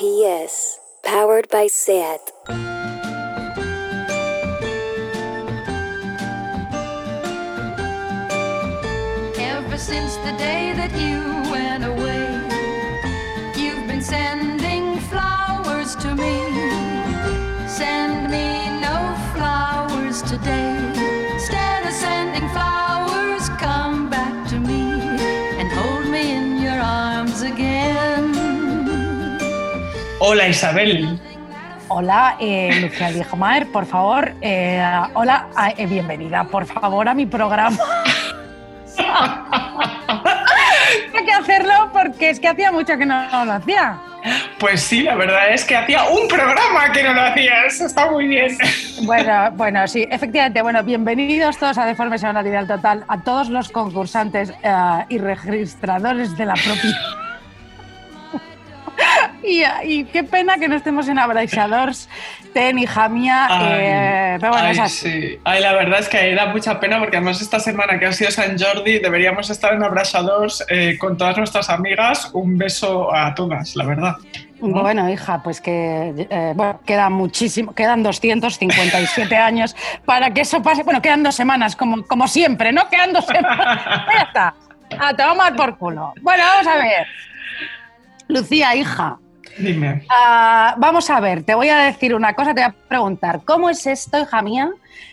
PS, powered by SAT. Hola Isabel. Hola, eh, Lucía Ligmaer, por favor. eh, hola, eh, bienvenida, por favor, a mi programa. Hay que hacerlo porque es que hacía mucho que no lo hacía. Pues sí, la verdad es que hacía un programa que no lo hacías. Está muy bien. Bueno, bueno, sí, efectivamente. Bueno, bienvenidos todos a Deforme Semanalidad Total, a todos los concursantes y registradores de la propia. Y, y qué pena que no estemos en Abraixadors, Ten, hija mía. eh, pero bueno, ay, es así. sí. Ay, la verdad es que da mucha pena porque además esta semana que ha sido San Jordi deberíamos estar en Abrasadors eh, con todas nuestras amigas. Un beso a todas, la verdad. Bueno, hija, pues que eh, bueno, quedan muchísimo, quedan 257 años para que eso pase. Bueno, quedan dos semanas, como, como siempre, ¿no? Quedan dos semanas. ya está. A tomar por culo. Bueno, vamos a ver. Lucía, hija. Dime. ah, vamos a ver, te voy a decir una cosa, te voy a preguntar, ¿cómo es esto, hija mía,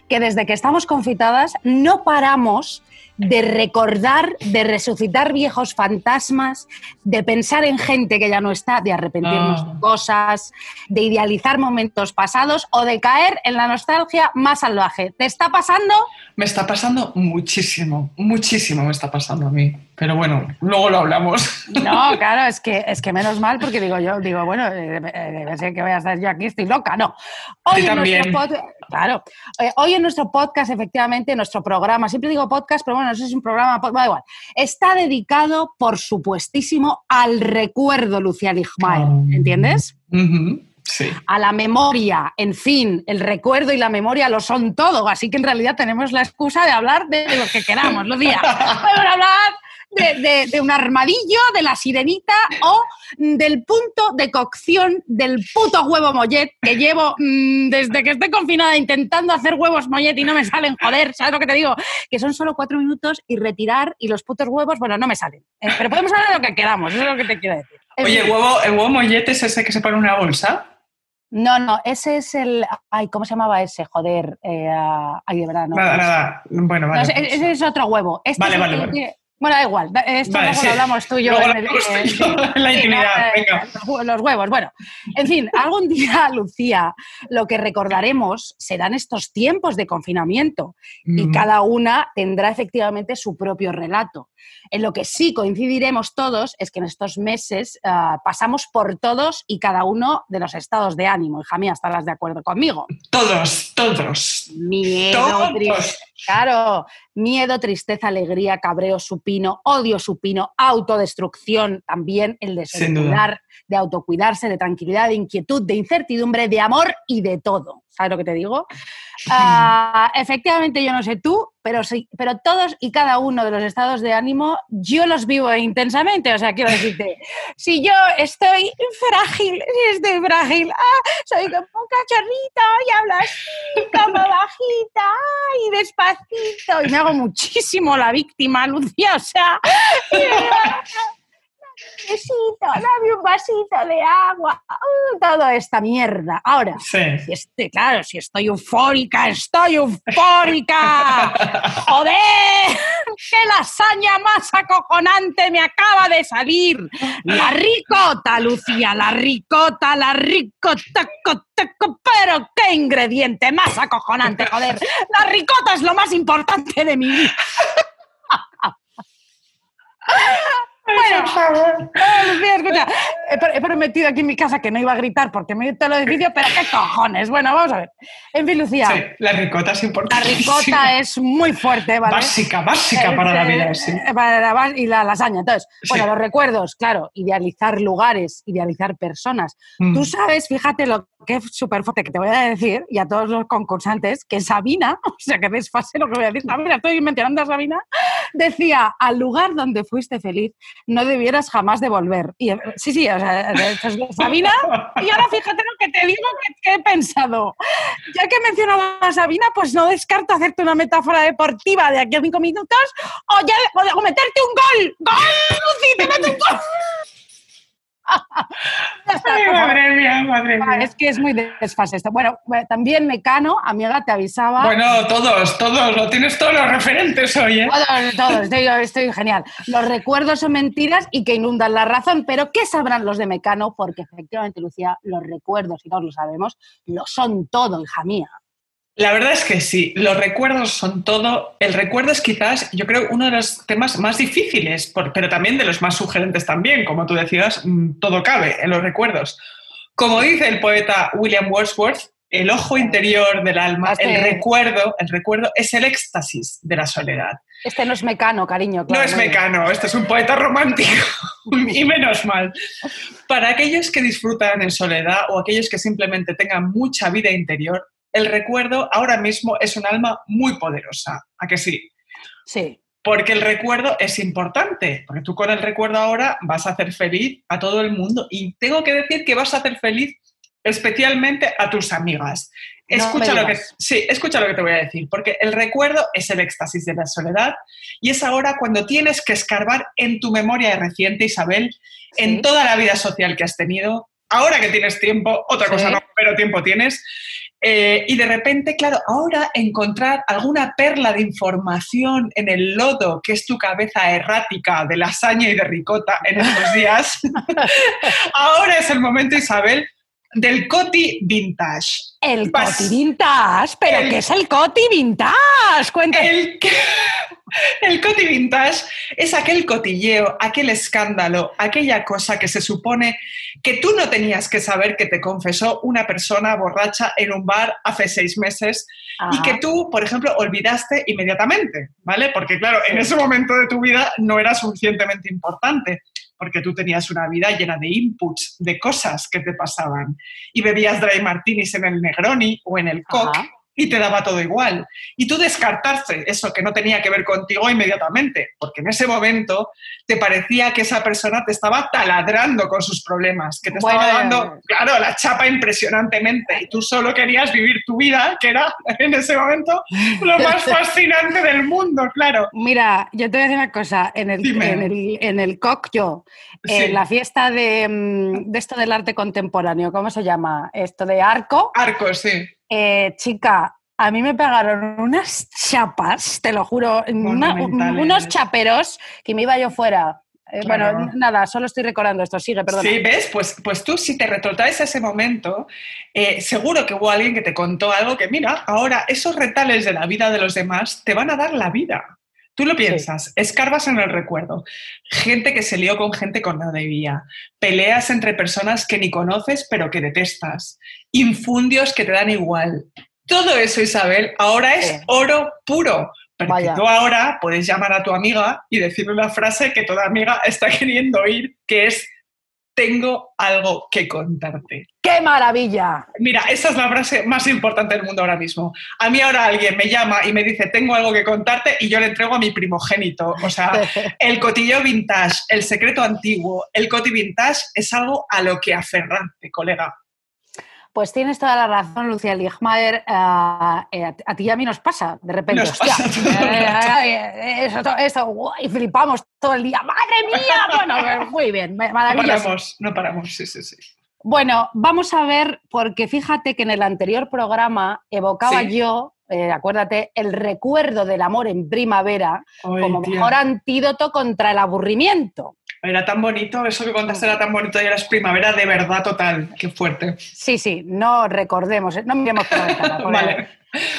que desde que estamos confitadas no paramos de recordar, de resucitar viejos fantasmas, de pensar en gente que ya no está, de arrepentirnos Ah. de cosas, de idealizar momentos pasados o de caer en la nostalgia más salvaje? ¿Te está pasando? Me está pasando muchísimo, muchísimo me está pasando a mí. Pero bueno, luego lo hablamos. No, claro, es que, es que menos mal, porque digo yo, digo, bueno, eh, eh, debe ser que voy a estar yo aquí, estoy loca, no. Hoy en nuestro pod- claro, eh, hoy en nuestro podcast, efectivamente, nuestro programa, siempre digo podcast, pero bueno, no sé si es un programa, da igual, está dedicado, por supuestísimo, al recuerdo, Lucía Ligmaer, Oh. ¿entiendes? Sí. a la memoria, en fin, el recuerdo y la memoria lo son todo, así que en realidad tenemos la excusa de hablar de lo que queramos, Lucía. Podemos hablar de, de- de un armadillo, de la sirenita o del punto de cocción del puto huevo mollet que llevo mm, desde que estoy confinada intentando hacer huevos mollet y no me salen, joder, ¿sabes lo que te digo? Que son solo cuatro minutos y retirar y los putos huevos, bueno, no me salen. Eh, pero podemos hablar de lo que queramos, eso es lo que te quiero decir. Oye, fin. ¿el huevo, ¿el huevo mollete es ese que se pone en una bolsa? No, no, ese es el. Ay, ¿cómo se llamaba ese? Joder. eh, ay, de verdad, no. nada, nada. Bueno, No, vale. ese, pues- ese es otro huevo. Este Vale, es vale, vale. Bueno, da igual. Esto Vale, luego sí. lo hablamos tú y yo. Luego en el- yo la intimidad, venga. Los, hue- los huevos. Bueno, en fin, algún día, Lucía, lo que recordaremos serán estos tiempos de confinamiento y Mm. cada una tendrá efectivamente su propio relato. En lo que sí coincidiremos todos es que en estos meses ah, pasamos por todos y cada uno de los estados de ánimo. Hija mía, estarás de acuerdo conmigo. Todos, todos. Miedo, Todos. Claro, miedo, tristeza, alegría, cabreo, supino, odio supino, autodestrucción, también el de duda. cuidar, de autocuidarse, de tranquilidad, de inquietud, de incertidumbre, de amor y de todo. ¿Sabes lo que te digo? Ah, efectivamente, yo no sé tú, pero sí, pero todos y cada uno de los estados de ánimo yo los vivo intensamente. O sea, quiero decirte, si yo estoy frágil, si estoy frágil, ah, soy como un cachorrito y hablo así, como bajita y despacito. Y me hago muchísimo la víctima, Lucía. O sea, besito, dame un vasito de agua, uh, toda esta mierda. Ahora, Sí. si estoy, claro, si estoy eufórica, estoy eufórica. ¡Joder! ¡Qué lasaña más acojonante me acaba de salir! La ricota, Lucía, la ricota, la ricota, cota, co- pero qué ingrediente más acojonante, joder. La ricota es lo más importante de mi vida. Bueno, eh, Lucía, escucha, he, pro- he prometido aquí en mi casa que no iba a gritar porque me he ido todo el edificio, pero qué cojones. Bueno, vamos a ver. En fin, Lucía, Sí, la ricota es la importante. ricota es muy fuerte, ¿vale? Básica, básica para la vida, sí. Eh, para la y la lasaña. Entonces, Sí. bueno, los recuerdos, claro, idealizar lugares, idealizar personas. Mm. Tú sabes, fíjate lo que es súper fuerte que te voy a decir y a todos los concursantes, que Sabina, o sea, que desfase lo que voy a decir, Sabina, estoy mencionando a Sabina, decía, al lugar donde fuiste feliz, no debieras jamás de volver. Y, eh, sí, sí, o sea, Sabina. Y ahora fíjate lo que te digo que, he pensado. Ya que he mencionado a Sabina, pues no descarto hacerte una metáfora deportiva de aquí a cinco minutos o, ya, o meterte un gol. ¡Gol, Lucy! ¡Te meto un gol! Ay, madre mía, madre Ah, mía. Es que es muy desfase esto. Bueno, eh, también Mecano, amiga, te avisaba. Bueno, todos, todos, lo tienes todos los referentes hoy, ¿eh? Todos, todos, estoy, estoy genial. Los recuerdos son mentiras y que inundan la razón, pero ¿qué sabrán los de Mecano? Porque efectivamente, Lucía, los recuerdos, y todos lo sabemos, lo son todo, hija mía. La verdad es que sí, los recuerdos son todo. El recuerdo es quizás, yo creo, uno de los temas más difíciles, pero también de los más sugerentes también. Como tú decías, mm, todo cabe en los recuerdos. Como dice el poeta William Wordsworth, el ojo interior del alma, Este- el recuerdo, el recuerdo es el éxtasis de la soledad. Este no es Mecano, cariño. No es mecano, este es un poeta romántico. y menos mal. Para aquellos que disfrutan en soledad o aquellos que simplemente tengan mucha vida interior, el recuerdo ahora mismo es un alma muy poderosa. ¿A que sí? Sí, Porque el recuerdo es importante, porque tú con el recuerdo ahora vas a hacer feliz a todo el mundo. Y tengo que decir que vas a hacer feliz especialmente a tus amigas. No Escucha lo que, sí, escucha lo que te voy a decir, porque el recuerdo es el éxtasis de la soledad y es ahora cuando tienes que escarbar en tu memoria reciente, Isabel, Sí. en toda la vida social que has tenido, ahora que tienes tiempo, otra Sí. cosa no, pero tiempo tienes, eh, y de repente, claro, ahora encontrar alguna perla de información en el lodo que es tu cabeza errática de lasaña y de ricota en estos días, ahora es el momento, Isabel, del coti vintage. el Vas- Coti Vintage. ¿Pero el- qué es el Coti Vintage? Cuéntame. El, el coti vintage es aquel cotilleo, aquel escándalo, aquella cosa que se supone que tú no tenías que saber que te confesó una persona borracha en un bar hace seis meses y que tú, por ejemplo, olvidaste inmediatamente, ¿vale? Porque claro, en ese momento de tu vida no era suficientemente importante, porque tú tenías una vida llena de inputs, de cosas que te pasaban. Y bebías dry martinis en el Negroni o en el Coq Ajá. Y te daba todo igual. Y tú descartaste eso que no tenía que ver contigo inmediatamente, porque en ese momento te parecía que esa persona te estaba taladrando con sus problemas, que te estaba dando, claro, la chapa impresionantemente y tú solo querías vivir tu vida, que era en ese momento lo más fascinante del mundo, claro. Mira, yo te voy a decir una cosa. En el, Dime. en el, en el COC, yo, en Sí. la fiesta de, mm, de esto del arte contemporáneo, ¿cómo se llama? Esto de arco. Arco, sí. Eh, chica, a mí me pegaron unas chapas, te lo juro, una- unos chaperos que me iba yo fuera. Eh, Claro. Bueno, nada, solo estoy recordando esto. Sigue, perdón. Sí, ¿ves? Pues, pues tú, si te retrotraes a ese momento, eh, seguro que hubo alguien que te contó algo que, mira, ahora esos retales de la vida de los demás te van a dar la vida. Tú lo piensas, escarbas en el recuerdo. Gente que se lió con gente con no debía. Peleas entre personas que ni conoces pero que detestas. Infundios que te dan igual. Todo eso, Isabel, ahora es Sí. oro puro. Vaya. tú ahora puedes llamar a tu amiga y decirle una frase que toda amiga está queriendo oír, que es tengo algo que contarte. ¡Qué maravilla! Mira, esa es la frase más importante del mundo ahora mismo. A mí ahora alguien me llama y me dice, tengo algo que contarte y yo le entrego a mi primogénito. O sea, el cotillo vintage, el secreto antiguo, el coti vintage es algo a lo que aferrarte, colega. Pues tienes toda la razón, Lucía Ligmaer. a, eh, a- a ti y a mí nos pasa, de repente. Nos hostia, eh, eh, eso, to- eso, guau, y flipamos todo el día. ¡Madre mía! Bueno, eh, muy bien, ma- No maravilloso. paramos, no paramos, sí, sí, sí. Bueno, vamos a ver, porque fíjate que en el anterior programa evocaba Sí. yo, eh, acuérdate, el recuerdo del amor en primavera como tía. mejor antídoto contra el aburrimiento. Era tan bonito, eso que contaste era tan bonito y era primavera de verdad total. Qué fuerte. Sí, sí, no recordemos, no miremos por la ventana, porque- Vale.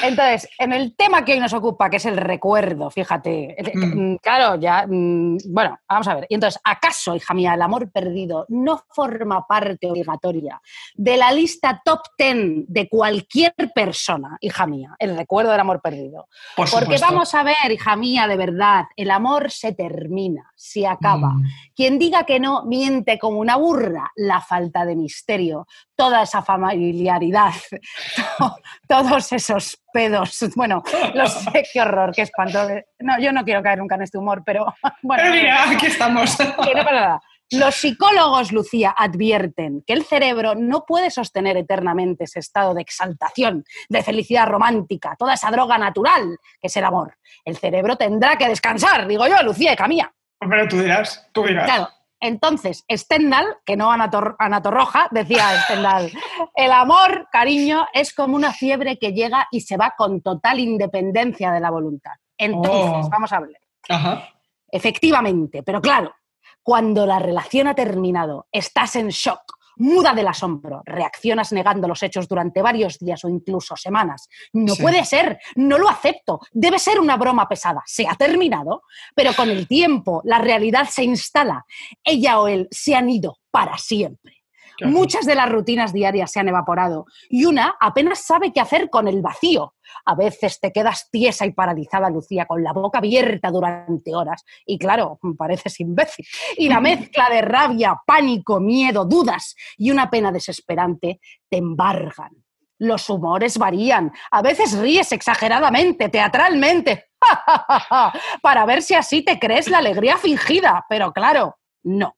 Entonces, en el tema que hoy nos ocupa, que es el recuerdo, fíjate, eh, Mm. mm, claro, ya, mm, bueno, vamos a ver. Y entonces, ¿acaso, hija mía, el amor perdido no forma parte obligatoria de la lista top 10 de cualquier persona, hija mía, el recuerdo del amor perdido? Por Porque vamos a ver, hija mía, de verdad, el amor se termina, se acaba. Mm. Quien diga que no miente como una burra, la falta de misterio, toda esa familiaridad, to- todos esos pedos. Bueno, los, qué horror, qué espanto. No, yo no quiero caer nunca en este humor, pero bueno. Pero mira, aquí estamos. que no pasa nada. Los psicólogos, Lucía, advierten que el cerebro no puede sostener eternamente ese estado de exaltación, de felicidad romántica, toda esa droga natural que es el amor. El cerebro tendrá que descansar, digo yo, Lucía y Camilla. Pero tú dirás, tú dirás. Claro. Entonces, Stendhal, que no Anator Anatorroja, decía Stendhal, el amor, cariño, es como una fiebre que llega y se va con total independencia de la voluntad. Entonces, Oh. vamos a hablar. Ajá. Efectivamente, pero claro, cuando la relación ha terminado, estás en shock, muda del asombro, reaccionas negando los hechos durante varios días o incluso semanas. No Sí. puede ser, no lo acepto, debe ser una broma pesada. Se ha terminado, pero con el tiempo la realidad se instala. Ella o él se han ido para siempre. Muchas de las rutinas diarias se han evaporado y una apenas sabe qué hacer con el vacío. A veces te quedas tiesa y paralizada, Lucía, con la boca abierta durante horas. Y claro, pareces imbécil. Y la mezcla de rabia, pánico, miedo, dudas y una pena desesperante te embargan. Los humores varían. A veces ríes exageradamente, teatralmente, para ver si así te crees la alegría fingida. Pero claro, no.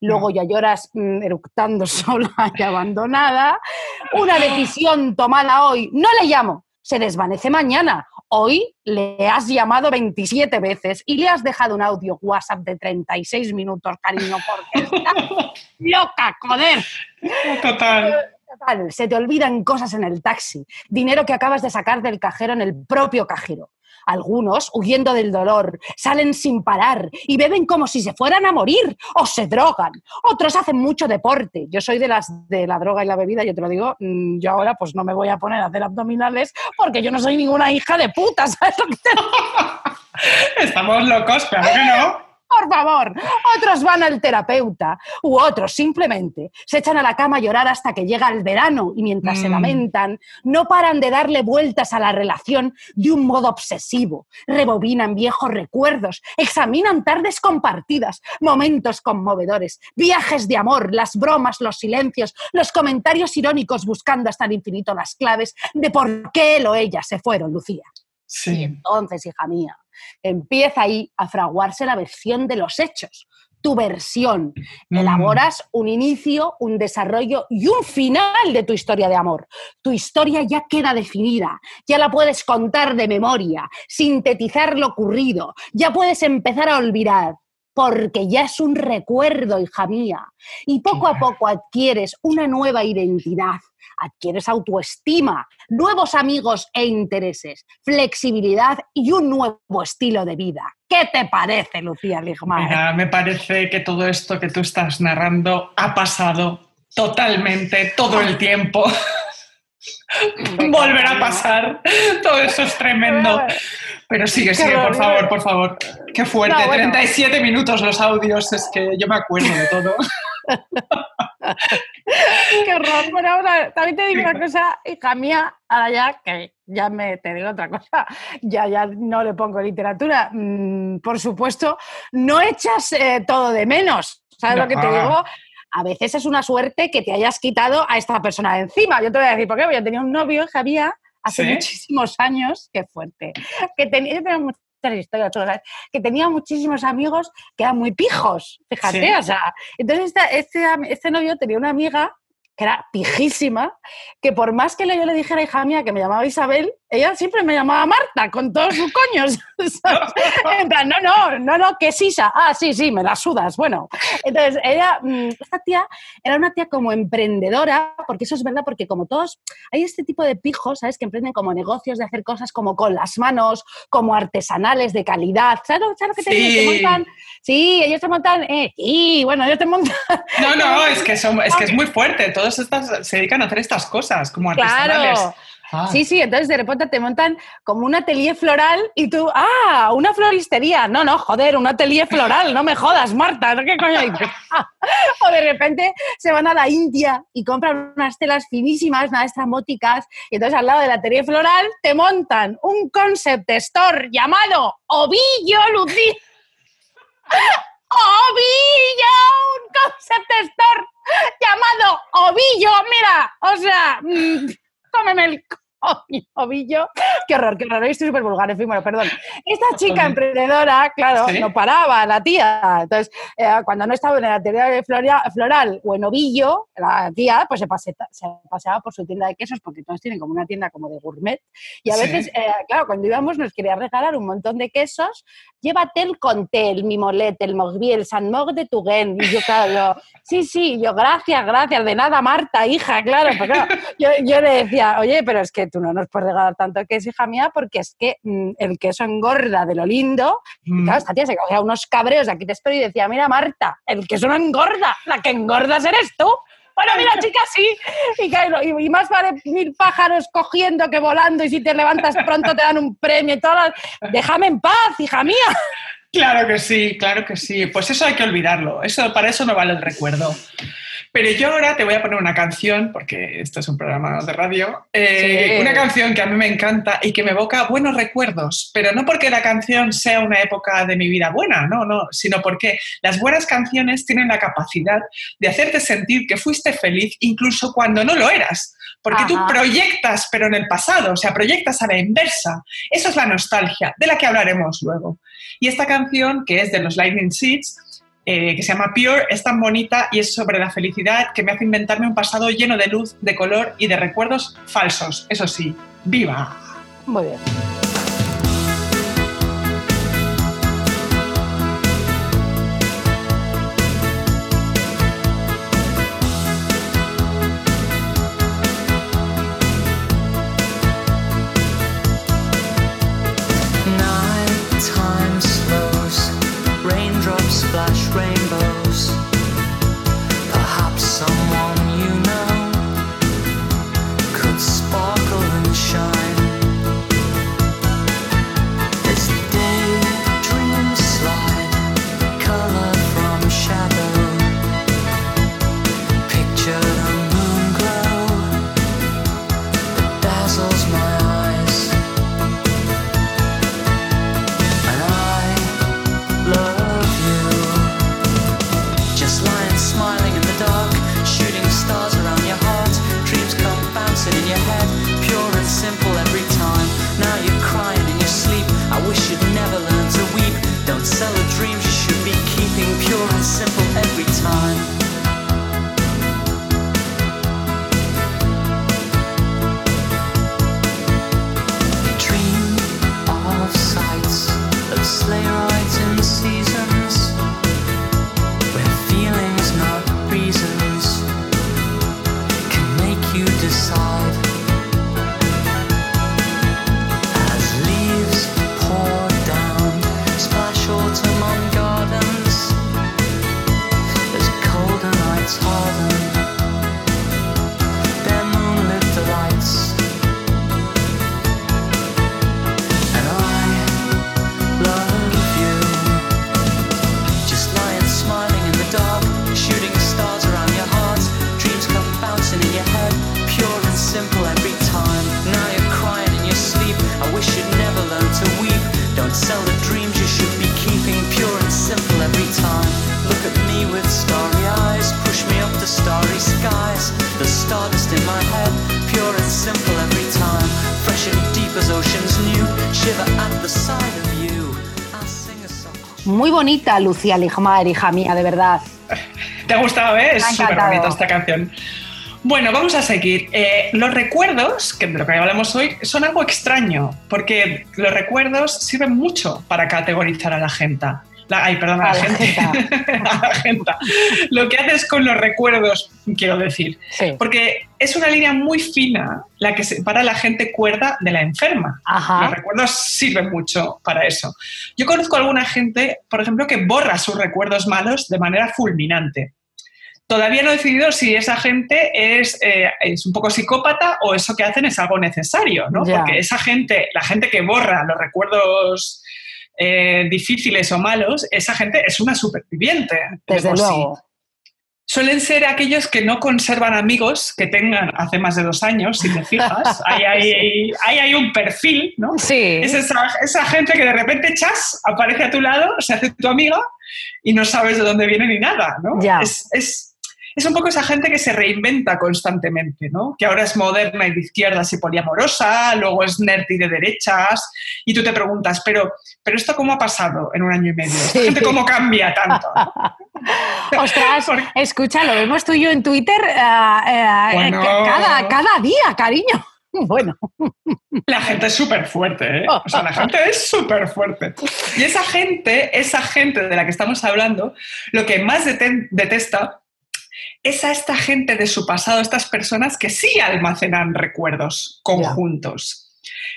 Luego ya lloras mm, eructando sola y abandonada. Una decisión tomada hoy, no le llamo, se desvanece mañana. Hoy le has llamado 27 veces y le has dejado un audio WhatsApp de 36 minutos, cariño, porque está loca, joder. Total. Total, se te olvidan cosas en el taxi, dinero que acabas de sacar del cajero en el propio cajero. Algunos, huyendo del dolor, salen sin parar y beben como si se fueran a morir o se drogan. Otros hacen mucho deporte. Yo soy de las de la droga y la bebida, yo te lo digo, mm, yo ahora pues no me voy a poner a hacer abdominales porque yo no soy ninguna hija de puta, ¿sabes lo que te Estamos locos, claro que no. Por favor. Otros van al terapeuta u otros simplemente se echan a la cama a llorar hasta que llega el verano y mientras se Mm. lamentan no paran de darle vueltas a la relación de un modo obsesivo. Rebobinan viejos recuerdos, examinan tardes compartidas, momentos conmovedores, viajes de amor, las bromas, los silencios, los comentarios irónicos buscando hasta el infinito las claves de por qué él o ella se fueron, Lucía. Y Sí. entonces, hija mía, empieza ahí a fraguarse la versión de los hechos, tu versión. Mm. Elaboras un inicio, un desarrollo y un final de tu historia de amor. Tu historia ya queda definida, ya la puedes contar de memoria, sintetizar lo ocurrido, ya puedes empezar a olvidar. Porque ya es un recuerdo, hija mía. Y poco a poco adquieres una nueva identidad, adquieres autoestima, nuevos amigos e intereses, flexibilidad y un nuevo estilo de vida. ¿Qué te parece, Lucía Ligmaer? Mira, me parece que todo esto que tú estás narrando ha pasado totalmente todo el tiempo. Volverá a pasar. Todo eso es tremendo. Pero sigue, sigue, por favor, por favor. Qué fuerte. No, bueno. 37 minutos los audios, es que yo me acuerdo de todo. Qué horror. Bueno, ahora también te digo una cosa, hija mía, ahora ya que ya me te digo otra cosa, ya, ya no le pongo literatura. Mm, por supuesto, no echas eh, todo de menos. ¿Sabes lo que te Ah. digo? A veces es una suerte que te hayas quitado a esta persona de encima. Yo te voy a decir por qué. Porque Yo tenía un novio, Javier, hace ¿Sí? muchísimos años, qué fuerte, que tenía, yo tengo muchas historias, que tenía muchísimos amigos que eran muy pijos, fíjate, Sí. o sea, entonces este, am- este novio tenía una amiga que era pijísima, que por más que yo le dijera, hija mía, que me llamaba Isabel, ella siempre me llamaba Marta, con todos sus coños. ¿sabes? en plan, no, no, no, no, que es Isa. Ah, sí, sí, me la sudas. Bueno, entonces ella, mm, esta tía era una tía como emprendedora, porque eso es verdad, porque como todos, hay este tipo de pijos, ¿sabes? Que emprenden como negocios de hacer cosas como con las manos, como artesanales de calidad. ¿Sabes, lo- sabes lo que te digo? Sí. Que montan, sí, ellos te montan, eh, sí, bueno, ellos te montan No, no, es que, son- es que es muy fuerte. Todos estas, se dedican a hacer estas cosas, como artesanales. Claro. Sí, sí, entonces de repente te montan como un atelier floral y tú, ah, una floristería. No, no, joder, un atelier floral, no me jodas, Marta, ¿no? ¿qué coño dices? o de repente se van a la India y compran unas telas finísimas, nada estrambóticas, y entonces al lado del atelier floral te montan un concept store llamado Ovillo Lucía. Ovillo, un concept store llamado Ovillo, mira, o sea, mm, cómeme el... mi novillo. Qué horror, qué horror. Estoy súper vulgar, en fin, bueno, perdón. Esta chica emprendedora, claro, Sí. no paraba, la tía. Entonces, eh, cuando no estaba en la tienda de floria- floral o en ovillo, la tía pues se, se paseaba por su tienda de quesos, porque todos tienen como una tienda como de gourmet. Y a Sí. veces, eh, claro, cuando íbamos nos quería regalar un montón de quesos. Llévate el Conté, el Mimolet, el Mogbi, el San Mog de Tuguen. Y yo, claro, yo, sí, sí, yo, gracias, gracias, de nada, Marta, hija, claro. Pero claro, yo, yo le decía, oye, pero es que tú no nos puedes regalar tanto queso, hija mía, porque es que mm, el queso engorda de lo lindo. Y Mm. claro, esta tía se cogía unos cabreos de aquí te espero y decía, mira, Marta, el queso no engorda, la que engordas eres tú. Bueno, mira, chica, sí. Y, claro, y, y más vale mil pájaros cogiendo que volando y si te levantas pronto te dan un premio y todo. Déjame en paz, hija mía. Claro que sí, claro que sí. Pues eso hay que olvidarlo. Eso, para eso no vale el recuerdo. Pero yo ahora te voy a poner una canción, porque esto es un programa de radio, eh, Sí. una canción que a mí me encanta y que me evoca buenos recuerdos, pero no porque la canción sea una época de mi vida buena, no, no, sino porque las buenas canciones tienen la capacidad de hacerte sentir que fuiste feliz incluso cuando no lo eras, porque tú proyectas, pero en el pasado, o sea, proyectas a la inversa. Eso es la nostalgia, de la que hablaremos luego. Y esta canción, que es de los Lightning Seeds, eh, que se llama Pure, es tan bonita y es sobre la felicidad que me hace inventarme un pasado lleno de luz, de color y de recuerdos falsos. Eso sí, ¡viva! Muy bien. Muy bonita, Lucía Ligmaer, hija mía, de verdad. ¿Te ha gustado, eh? Es súper bonita esta canción. Bueno, vamos a seguir. Eh, los recuerdos, que de lo que hablamos hoy, son algo extraño, porque los recuerdos sirven mucho para categorizar a la gente. La- ay, perdón, a la, la gente. a la gente. Lo que haces con los recuerdos, quiero decir. Sí. Porque es una línea muy fina la que separa a la gente cuerda de la enferma. Los recuerdos sirven mucho para eso. Yo conozco a alguna gente, por ejemplo, que borra sus recuerdos malos de manera fulminante. Todavía no he decidido si esa gente es, eh, es un poco psicópata o eso que hacen es algo necesario, ¿no? Porque esa gente, la gente que borra los recuerdos eh, difíciles o malos, esa gente es una superviviente. de Desde sí. Suelen ser aquellos que no conservan amigos que tengan hace más de dos años, si te fijas. Ahí hay, ahí hay un perfil, ¿no? Sí. Es esa, esa gente que de repente, chas, aparece a tu lado, se hace tu amiga y no sabes de dónde viene ni nada, ¿no? Ya. Es, es- es un poco esa gente que se reinventa constantemente, ¿no? Que ahora es moderna y de izquierdas y poliamorosa, luego es nerd y de derechas, y tú te preguntas, pero, pero ¿esto cómo ha pasado en un año y medio? ¿Esta Sí. gente cómo cambia tanto? Ostras, Porque- escucha, lo vemos tú y yo en Twitter eh, eh, Bueno. cada, cada día, cariño. Bueno, La gente es súper fuerte, ¿eh? O sea, la gente es súper fuerte. Y esa gente, esa gente de la que estamos hablando, lo que más dete- detesta es a esta gente de su pasado, estas personas que sí almacenan recuerdos conjuntos.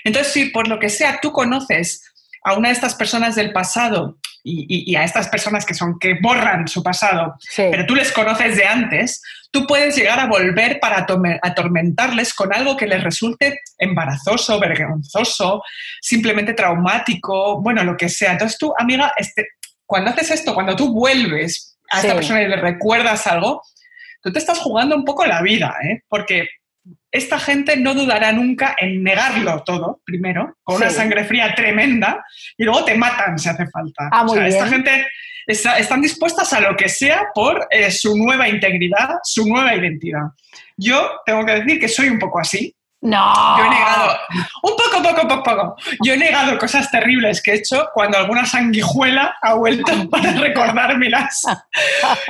Entonces, si por lo que sea tú conoces a una de estas personas del pasado y, y- y a estas personas que son que borran su pasado, sí. pero tú les conoces de antes, tú puedes llegar a volver para atormentarles con algo que les resulte embarazoso, vergonzoso, simplemente traumático, bueno, lo que sea. Entonces tú, amiga, este, cuando haces esto, cuando tú vuelves a esta Sí. persona y le recuerdas algo, tú te estás jugando un poco la vida, ¿eh? Porque esta gente no dudará nunca en negarlo todo, primero, con una sangre fría tremenda, y luego te matan si hace falta. Ah, muy Esta bien. gente está- están dispuestas a lo que sea por eh, su nueva integridad, su nueva identidad. Yo tengo que decir que soy un poco así. No. Yo he negado, un poco, poco, poco, poco. Yo he negado cosas terribles que he hecho cuando alguna sanguijuela ha vuelto para recordármelas.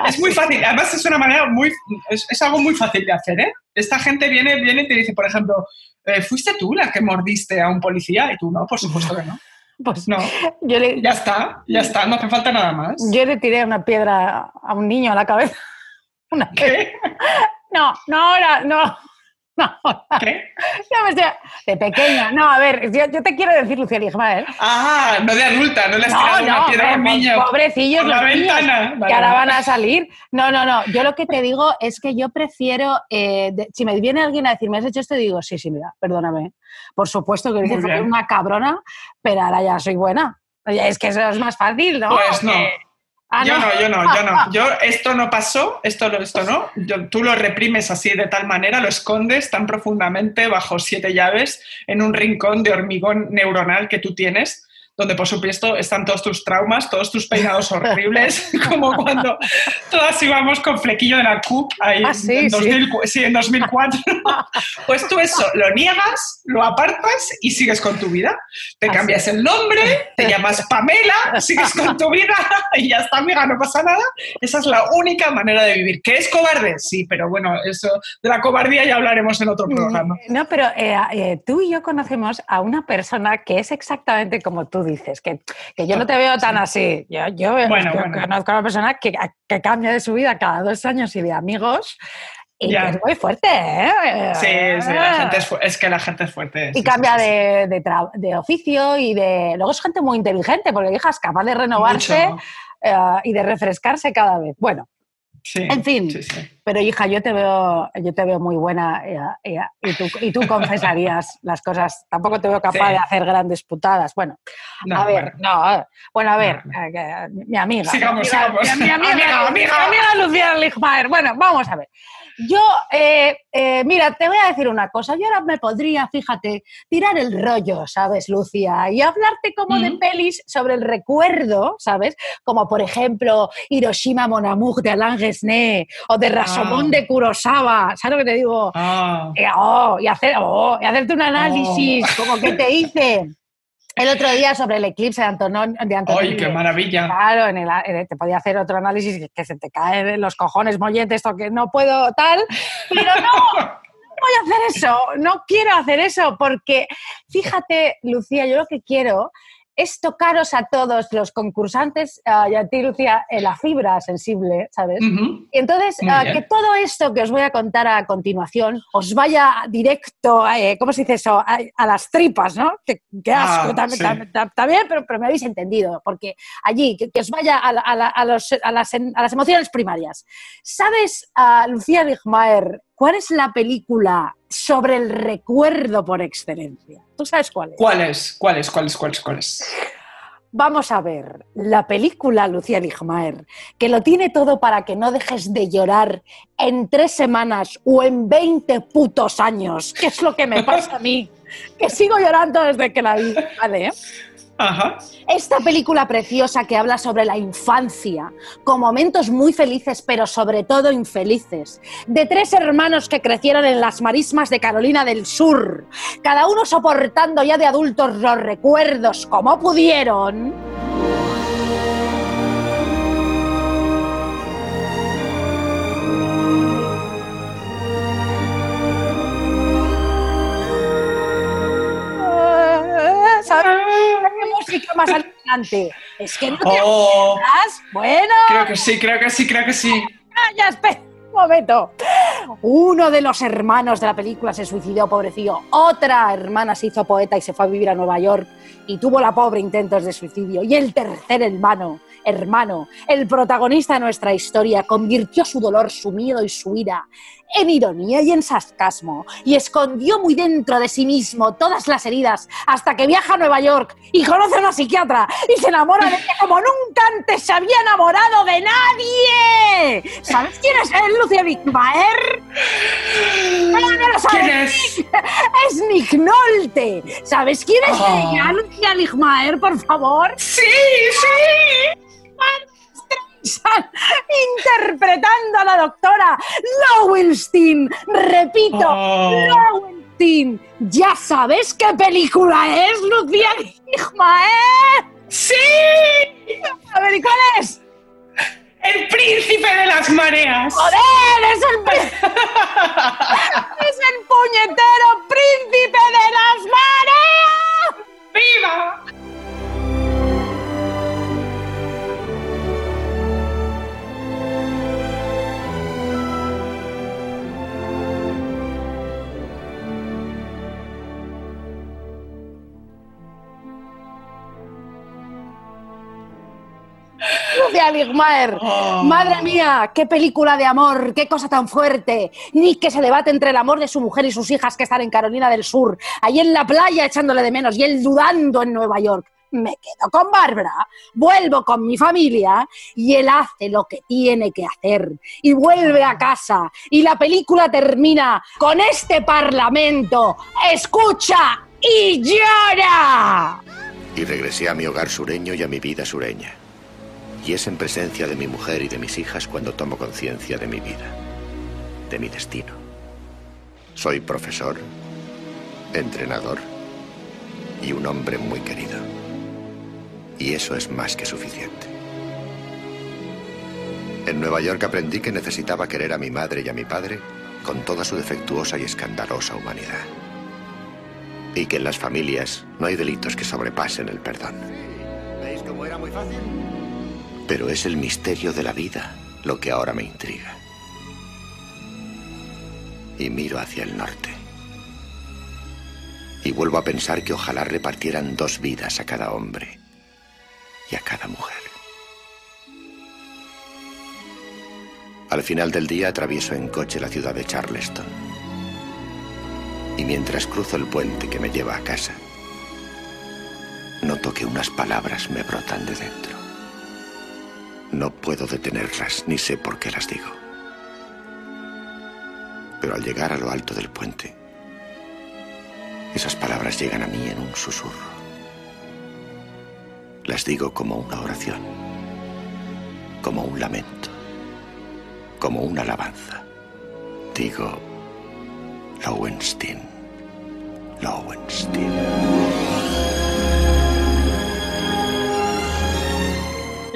Es muy fácil, además es una manera muy, es, es algo muy fácil de hacer, ¿eh? Esta gente viene, viene y te dice, por ejemplo, eh, ¿fuiste tú la que mordiste a un policía? Y tú, no, por supuesto que no. Pues No, yo le, ya está, ya está, no hace falta nada más. yo le tiré una piedra a un niño a la cabeza. Una. ¿Qué? No, no ahora, no. No, ¿Qué? no me estoy- de pequeña. No, a ver, yo, yo te quiero decir, Lucía Ligmael. Ah, no de adulta, no le has No, tirado una no, piedra a un hombre, niño. pobrecillos los niños, ventana. que ahora van a salir. No, no, no. Yo lo que te digo es que yo prefiero, eh, de- si me viene alguien a decirme, ¿has hecho esto? Digo, sí, sí, mira, perdóname. Por supuesto que soy una cabrona, pero ahora ya soy buena. Oye, es que eso es más fácil, ¿no? Pues no. Ah, yo no, yo no, yo no. Yo, esto no pasó, esto, esto no. Yo- tú lo reprimes así de tal manera, lo escondes tan profundamente bajo siete llaves en un rincón de hormigón neuronal que tú tienes, donde por supuesto están todos tus traumas, todos tus peinados horribles, como cuando todas íbamos con flequillo de la CUP ahí Ah, sí, en, sí. 2000 sí, en 2004. pues tú eso lo niegas, lo apartas y sigues con tu vida. Te Así cambias el nombre, te llamas Pamela, sigues con tu vida y ya está, amiga, no pasa nada. Esa es la única manera de vivir. ¿Que es cobarde? Sí, pero bueno, eso de la cobardía ya hablaremos en otro programa. No, pero eh, eh, tú y yo conocemos a una persona que es exactamente como tú dices, que, que yo no te veo tan así. Yo, yo, Bueno, yo bueno. conozco a una persona que, que cambia de su vida cada dos años y de amigos y Ya. es muy fuerte, ¿eh? Sí, sí, la gente es, que la gente es fuerte. Y sí, cambia sí, de, de de oficio y de... Luego es gente muy inteligente, porque hija es capaz de renovarse eh, y de refrescarse cada vez. Bueno, Sí, En fin. sí, sí. pero hija, yo te veo, yo te veo muy buena eh, eh, y, tú, y tú confesarías las cosas. Tampoco te veo capaz de hacer grandes putadas. Bueno, No, a ver, bueno. no, eh, bueno, a ver, No, eh, mi amiga. Sigamos, mi amiga, sigamos. Mi, mi amiga, Amiga, amiga. mi amiga Lucía Ligmaer. Bueno, vamos a ver. Yo, eh, eh, mira, te voy a decir una cosa. Yo ahora me podría, fíjate, tirar el rollo, ¿sabes, Lucía? Y hablarte como de pelis sobre el recuerdo, ¿sabes? Como por ejemplo Hiroshima Mon Amour de Alain Resnais o de Rashomon Ah. de Kurosawa. ¿Sabes lo que te digo? Ah, Eh, oh, y, hacer, oh, y hacerte un análisis, como que te hice el otro día sobre el eclipse de Antonio. De Antonio ¡Ay, qué maravilla! Claro, en el, en el- te podía hacer otro análisis que, que se te caen los cojones molletes, esto que no puedo tal, pero no, no voy a hacer eso, no quiero hacer eso, porque fíjate, Lucía, yo lo que quiero es tocaros a todos los concursantes ah, y a ti, Lucía, en la fibra sensible, ¿sabes? Y entonces, ah, que todo esto que os voy a contar a continuación os vaya directo, eh, ¿cómo se dice eso? A, a las tripas, ¿no? Que, que Ah, asco, tam- sí. tam- tam- también, pero, pero me habéis entendido, porque allí, que, que os vaya a, la- a la- a los- a las, a las emociones primarias. ¿Sabes, Lucía Ligmaer, cuál es la película sobre el recuerdo por excelencia? ¿Tú sabes cuál es? ¿Cuáles? ¿Cuáles? ¿Cuáles? ¿Cuáles? ¿Cuáles? Vamos a ver la película Lucía Ligmaer, que lo tiene todo para que no dejes de llorar en tres semanas o en 20 putos años, que es lo que me pasa a mí, que sigo llorando desde que la vi. Vale, ¿eh? Esta película preciosa que habla sobre la infancia, con momentos muy felices, pero sobre todo infelices, de tres hermanos que crecieron en las marismas de Carolina del Sur, cada uno soportando ya de adultos los recuerdos como pudieron. ¿Sabes qué música más alucinante? Es que no te Oh. Bueno, creo que sí, creo que sí, creo que sí. Ah, ya espera un momento. Uno de los hermanos de la película se suicidó, pobrecillo. Otra hermana se hizo poeta y se fue a vivir a Nueva York y tuvo la pobre intentos de suicidio. Y el tercer hermano, hermano, el protagonista de nuestra historia, convirtió su dolor, su miedo y su ira en ironía y en sarcasmo y escondió muy dentro de sí mismo todas las heridas hasta que viaja a Nueva York y conoce a una psiquiatra y se enamora de ella como nunca antes se había enamorado de nadie. ¿Sabes quién es él, Lucía Wittmeier? No, no lo sabes. ¿Quién es? Es Nick Nolte. ¿Sabes quién es Oh. ella, Lucía Wittmeier, por favor? Sí, sí. Interpretando a la doctora Lowenstein. Repito, Oh. Lowenstein. ¿Ya sabes qué película es, Lucía Wittmeier? Sí. A ver, ¿y cuál es? El príncipe de las mareas. ¡Joder! ¡Es el, es el puñetero príncipe de las mareas! ¡Viva! Lucía Ligmaer. Oh. Madre mía, qué película de amor, qué cosa tan fuerte. Nick que se debate entre el amor de su mujer y sus hijas que están en Carolina del Sur, ahí en la playa echándole de menos y él dudando en Nueva York. Me quedo con Bárbara, vuelvo con mi familia y él hace lo que tiene que hacer y vuelve a casa y la película termina con este parlamento. Escucha y llora. Y regresé a mi hogar sureño y a mi vida sureña. Y es en presencia de mi mujer y de mis hijas cuando tomo conciencia de mi vida, de mi destino. Soy profesor, entrenador y un hombre muy querido. Y eso es más que suficiente. En Nueva York aprendí que necesitaba querer a mi madre y a mi padre con toda su defectuosa y escandalosa humanidad. Y que en las familias no hay delitos que sobrepasen el perdón. ¿Veis cómo era muy fácil? Pero es el misterio de la vida lo que ahora me intriga. Y miro hacia el norte. Y vuelvo a pensar que ojalá repartieran dos vidas a cada hombre y a cada mujer. Al final del día atravieso en coche la ciudad de Charleston. Y mientras cruzo el puente que me lleva a casa, noto que unas palabras me brotan de dentro. No puedo detenerlas, ni sé por qué las digo. Pero al llegar a lo alto del puente, esas palabras llegan a mí en un susurro. Las digo como una oración, como un lamento, como una alabanza. Digo, Lowenstein, Lowenstein.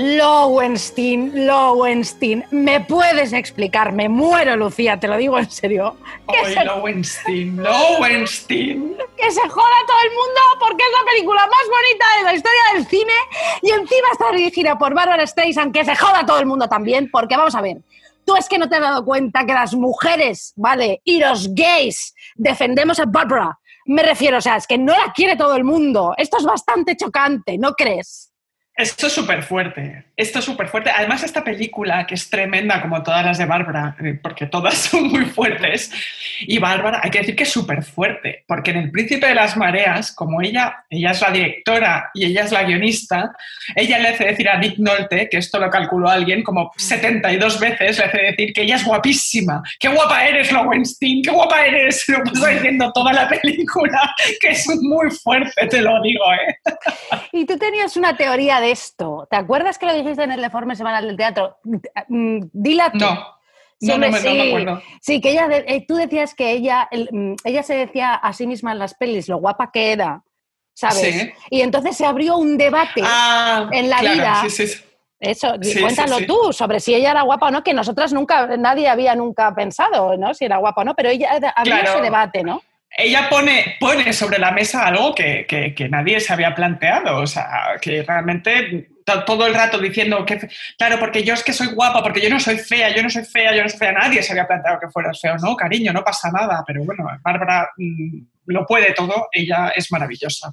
Lowenstein, Lowenstein, ¿me puedes explicar? Me muero, Lucía, te lo digo en serio. Que Ay, se, Lowenstein, Lowenstein. que se joda todo el mundo porque es la película más bonita de la historia del cine y encima está dirigida por Barbara Streisand, que se joda todo el mundo también, porque vamos a ver. Tú es que no te has dado cuenta que las mujeres, ¿vale? Y los gays defendemos a Barbara. Me refiero, o sea, es que no la quiere todo el mundo. Esto es bastante chocante, ¿no crees? Esto es súper fuerte, esto es súper fuerte. Además, esta película, que es tremenda como todas las de Bárbara, eh, porque todas son muy fuertes, y Bárbara, hay que decir que es súper fuerte, porque en El Príncipe de las Mareas, como ella, ella es la directora y ella es la guionista, ella le hace decir a Nick Nolte, que esto lo calculó alguien como 72 veces, le hace decir que ella es guapísima, qué guapa eres, Lowenstein, qué guapa eres, lo pasa diciendo toda la película, que es muy fuerte, te lo digo, ¿eh? Y tú tenías una teoría de esto. ¿Te acuerdas que lo dijiste en el informe semanal del teatro? Mm, Dila tú. No. Sí, No, me, no me sí. acuerdo. Sí, que ella, eh, tú decías que ella, el, mm, ella se decía a sí misma en las pelis lo guapa que era, ¿sabes? Sí. Y entonces se abrió un debate, Ah, en la claro, vida. Sí, eso, cuéntalo tú, sobre si ella era guapa o no, que nosotras nunca, nadie había nunca pensado, ¿no? Si era guapa o no, pero ella abrió Claro. ese debate, ¿no? Ella pone, pone sobre la mesa algo que, que- que nadie se había planteado, o sea, que realmente to- todo el rato diciendo que, claro, porque yo es que soy guapa, porque yo no soy fea, yo no soy fea, yo no soy fea, nadie se había planteado que fueras feo, no, cariño, no pasa nada, pero bueno, Bárbara mm, lo puede todo, ella es maravillosa.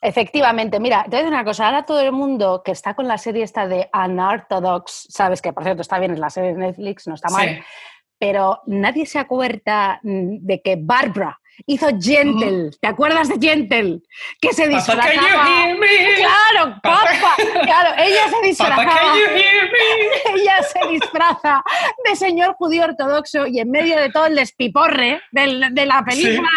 Efectivamente, mira, te voy a decir una cosa, ahora todo el mundo que está con la serie esta de Unorthodox, sabes que por cierto está bien en la serie de Netflix, no está mal, Sí. pero nadie se acuerda mm, de que Barbara hizo Gentle, ¿te acuerdas de Gentle? Que se Papa, can you disfrazaba... hear me? Claro, Papa. claro, ella se Papa, disfrazaba... can you hear me? ella se disfraza de señor judío ortodoxo y en medio de todo el despiporre del- de la película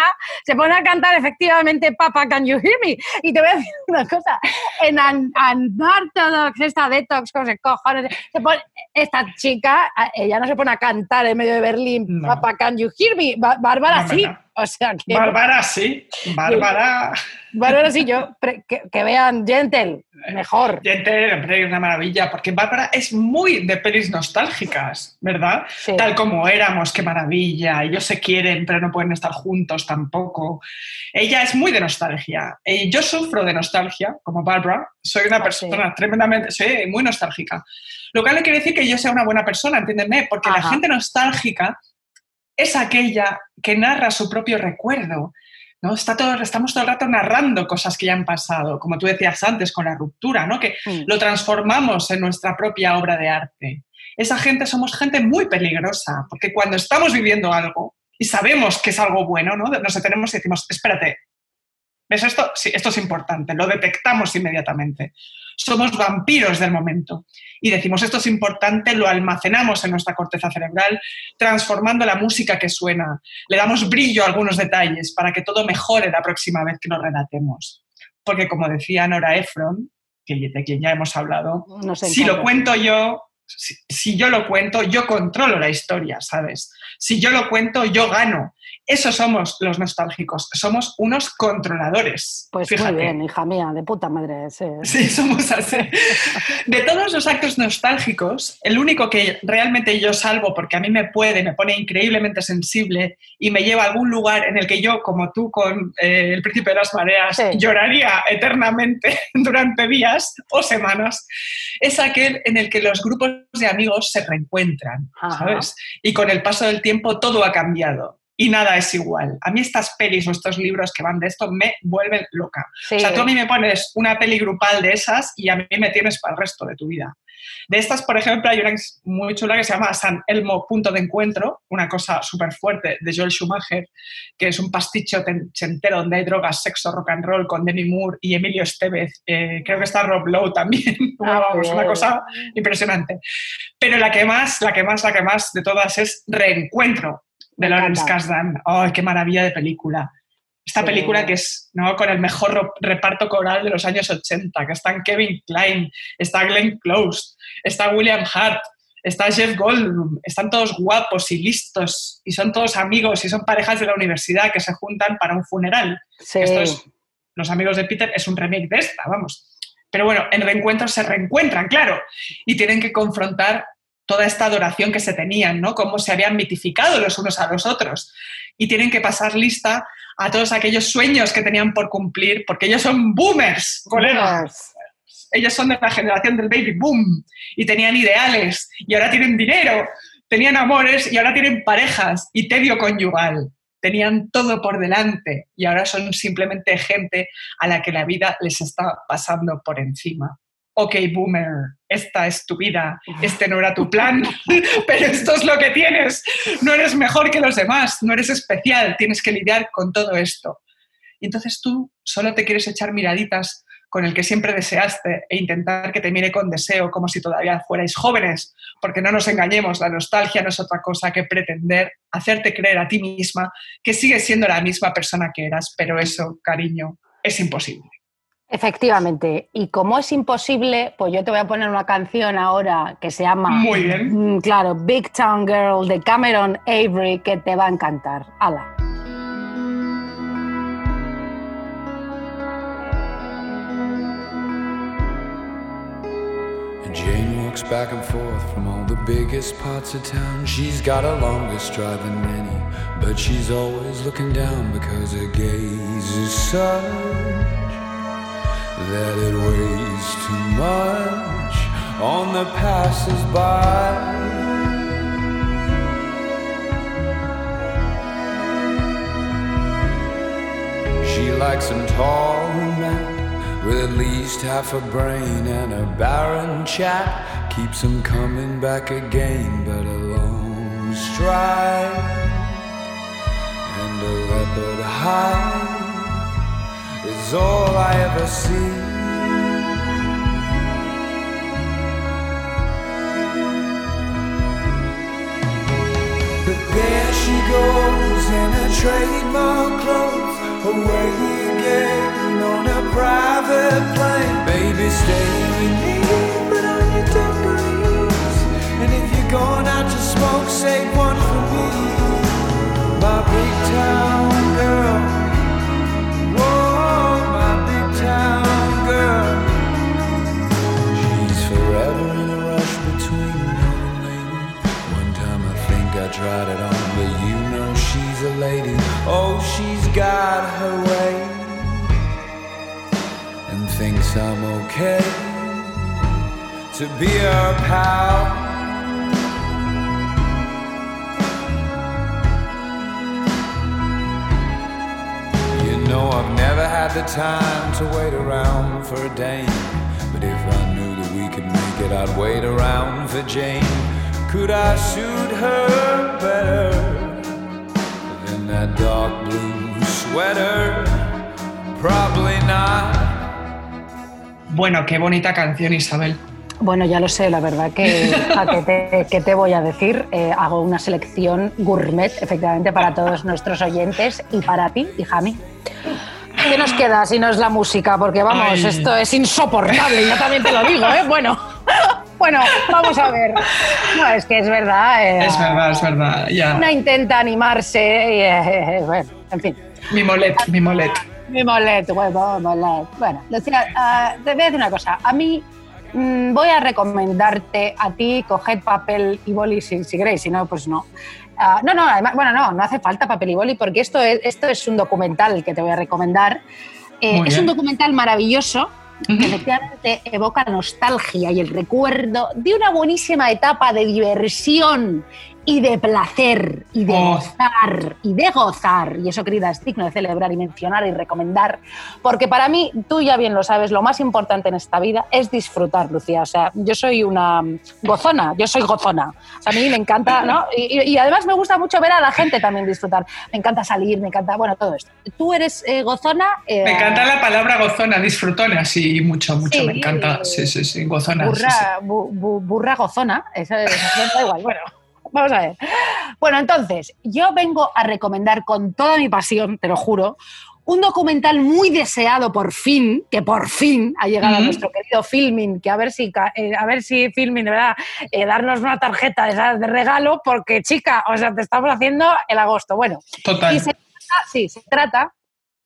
se pone a cantar efectivamente Papa, can you hear me? Y te voy a decir una cosa, en Unorthodox, esta detox, con cojones, se pone- esta chica, a- ella no se pone a cantar en medio de Berlín, No. Papa, can you hear me? Ba- Bárbara No, sí, no. o sea que... Bárbara, sí, Bárbara. Bárbara sí, yo, pre- que, que vean Gentle, mejor. Gente, hombre, una maravilla, porque Bárbara es muy de pelis nostálgicas, ¿verdad? Sí. Tal como éramos, qué maravilla, ellos se quieren, pero no pueden estar juntos tampoco. Ella es muy de nostalgia. Eh, yo sufro de nostalgia, como Bárbara, soy una Ah, persona tremendamente, muy nostálgica. Lo cual no quiere decir que yo sea una buena persona, entiéndeme, porque la gente nostálgica es aquella que narra su propio recuerdo. ¿no? Está todo, estamos todo el rato narrando cosas que ya han pasado, como tú decías antes, con la ruptura, ¿no? que Mm. lo transformamos en nuestra propia obra de arte. Esa gente somos gente muy peligrosa, porque cuando estamos viviendo algo y sabemos que es algo bueno, ¿no? nos detenemos y decimos, espérate, ¿ves esto? Sí, esto es importante, lo detectamos inmediatamente. Somos vampiros del momento y decimos, esto es importante, lo almacenamos en nuestra corteza cerebral, transformando la música que suena, le damos brillo a algunos detalles para que todo mejore la próxima vez que nos relatemos. Porque como decía Nora Ephron, que, de quien ya hemos hablado, si lo cuento yo, si, si yo lo cuento, yo controlo la historia, ¿sabes? Si yo lo cuento, yo gano. Eso somos los nostálgicos, somos unos controladores. Pues fíjate. muy bien, hija mía, de puta madre. sí. Sí, somos así. De todos los actos nostálgicos, el único que realmente yo salvo, porque a mí me puede, me pone increíblemente sensible y me lleva a algún lugar en el que yo, como tú con eh, El Príncipe de las Mareas, Sí. lloraría eternamente durante días o semanas, es aquel en el que los grupos de amigos se reencuentran, Ajá. ¿sabes? Y con el paso del tiempo todo ha cambiado. Y nada es igual. A mí estas pelis o estos libros que van de esto me vuelven loca. Sí. O sea, tú a mí me pones una peli grupal de esas y a mí me tienes para el resto de tu vida. De estas, por ejemplo, hay una muy chula que se llama San Elmo Punto de Encuentro, una cosa súper fuerte de Joel Schumacher, que es un pasticho entero donde hay drogas, sexo, rock and roll con Demi Moore y Emilio Estevez. Eh, creo que está Rob Lowe también. Ah, Vamos, una cosa impresionante. Pero la que más, la que más, la que más de todas es Reencuentro de Lawrence. Kasdan. ¡Ay, qué maravilla de película! Esta Sí. película que es ¿no? con el mejor reparto coral de los años 80, que están Kevin Klein, está Glenn Close, está William Hart, está Jeff Goldblum, están todos guapos y listos y son todos amigos y son parejas de la universidad que se juntan para un funeral. Sí. Esto es, Los amigos de Peter es un remake de esta, vamos. Pero bueno, en reencuentros se reencuentran, claro, y tienen que confrontar toda esta adoración que se tenían, ¿no? Cómo se habían mitificado los unos a los otros. Y tienen que pasar lista a todos aquellos sueños que tenían por cumplir, porque ellos son boomers, colega. Boomers. Ellos son de la generación del baby boom y tenían ideales y ahora tienen dinero, tenían amores y ahora tienen parejas y tedio conyugal. Tenían todo por delante y ahora son simplemente gente a la que la vida les está pasando por encima. Ok, boomer, esta es tu vida, este no era tu plan, pero esto es lo que tienes. No eres mejor que los demás, no eres especial, tienes que lidiar con todo esto. Y entonces tú solo te quieres echar miraditas con el que siempre deseaste e intentar que te mire con deseo como si todavía fuerais jóvenes, porque no nos engañemos, la nostalgia no es otra cosa que pretender hacerte creer a ti misma que sigues siendo la misma persona que eras, pero eso, cariño, es imposible. Efectivamente. Y como es imposible, pues yo te voy a poner una canción ahora que se llama. Muy bien. Mm, Claro, Big Town Girl de Cameron Avery, que te va a encantar. ¡Hala! And Jane walks back and forth from all the biggest parts of town. She's got a longer stride than many, but she's always looking down because her gaze is such that it weighs too much on the passers-by. She likes them tall mad, with at least half a brain and a barren chat. Keeps them coming back again, but a long stride and a leopard hide is all I ever see. But there she goes in her trademark clothes, away again on a private plane. Baby, stay with me, put on your dungarees. And if you're going out to smoke, save one for me. My big town girl. Tried it on, but you know she's a lady. Oh, she's got her way and thinks I'm okay to be her pal. You know I've never had the time to wait around for a dame. But if I knew that we could make it, I'd wait around for Jane. Could I suit her better than that dark blue sweater? Probably not. Bueno, qué bonita canción, Isabel. Bueno, ya lo sé, la verdad que, ¿a qué, te, qué te voy a decir? Eh, hago una selección gourmet, efectivamente, para todos nuestros oyentes y para ti, hija mí. ¿Qué nos queda si no es la música? Porque vamos, Ay. esto es insoportable, yo también te lo digo, ¿eh? Bueno, bueno, vamos a ver. No, es que es verdad. eh, Es verdad, es verdad. Ya. Una intenta animarse y, eh, bueno, en fin. Mi molet, mi molet. Mi molet, huevo, molet. Bueno, Lucía, ah, te voy a decir una cosa. A mí mm, voy a recomendarte a ti, coged papel y boli si, si queréis, si no, pues no. Ah, no, no, además, bueno, no, no hace falta papel y boli porque esto es, esto es un documental que te voy a recomendar. Eh, es un documental maravilloso efectivamente evoca nostalgia y el recuerdo de una buenísima etapa de diversión y de placer y de Oh. gozar y de gozar. Y eso, querida, es digno de celebrar y mencionar y recomendar. Porque para mí, tú ya bien lo sabes, lo más importante en esta vida es disfrutar, Lucía. O sea, yo soy una gozona, yo soy gozona. O sea, a mí me encanta, ¿no? Y, y- además me gusta mucho ver a la gente también disfrutar. Me encanta salir, me encanta, bueno, todo esto. Tú eres eh, gozona. eh, Me encanta la palabra gozona, disfrutona, sí, mucho, mucho, Sí, me encanta. Sí, sí, sí, gozona. sí, burra, sí. bu- bu- burra gozona, eso, eso da igual. Bueno, vamos a ver. Bueno, entonces, yo vengo a recomendar con toda mi pasión, te lo juro, un documental muy deseado por fin, que por fin ha llegado a nuestro querido Filmin, que a ver si, eh, a ver si Filmin, de verdad, eh, darnos una tarjeta de, regalo, porque chica, o sea, te estamos haciendo el agosto. Bueno, Total. y se trata, sí, se trata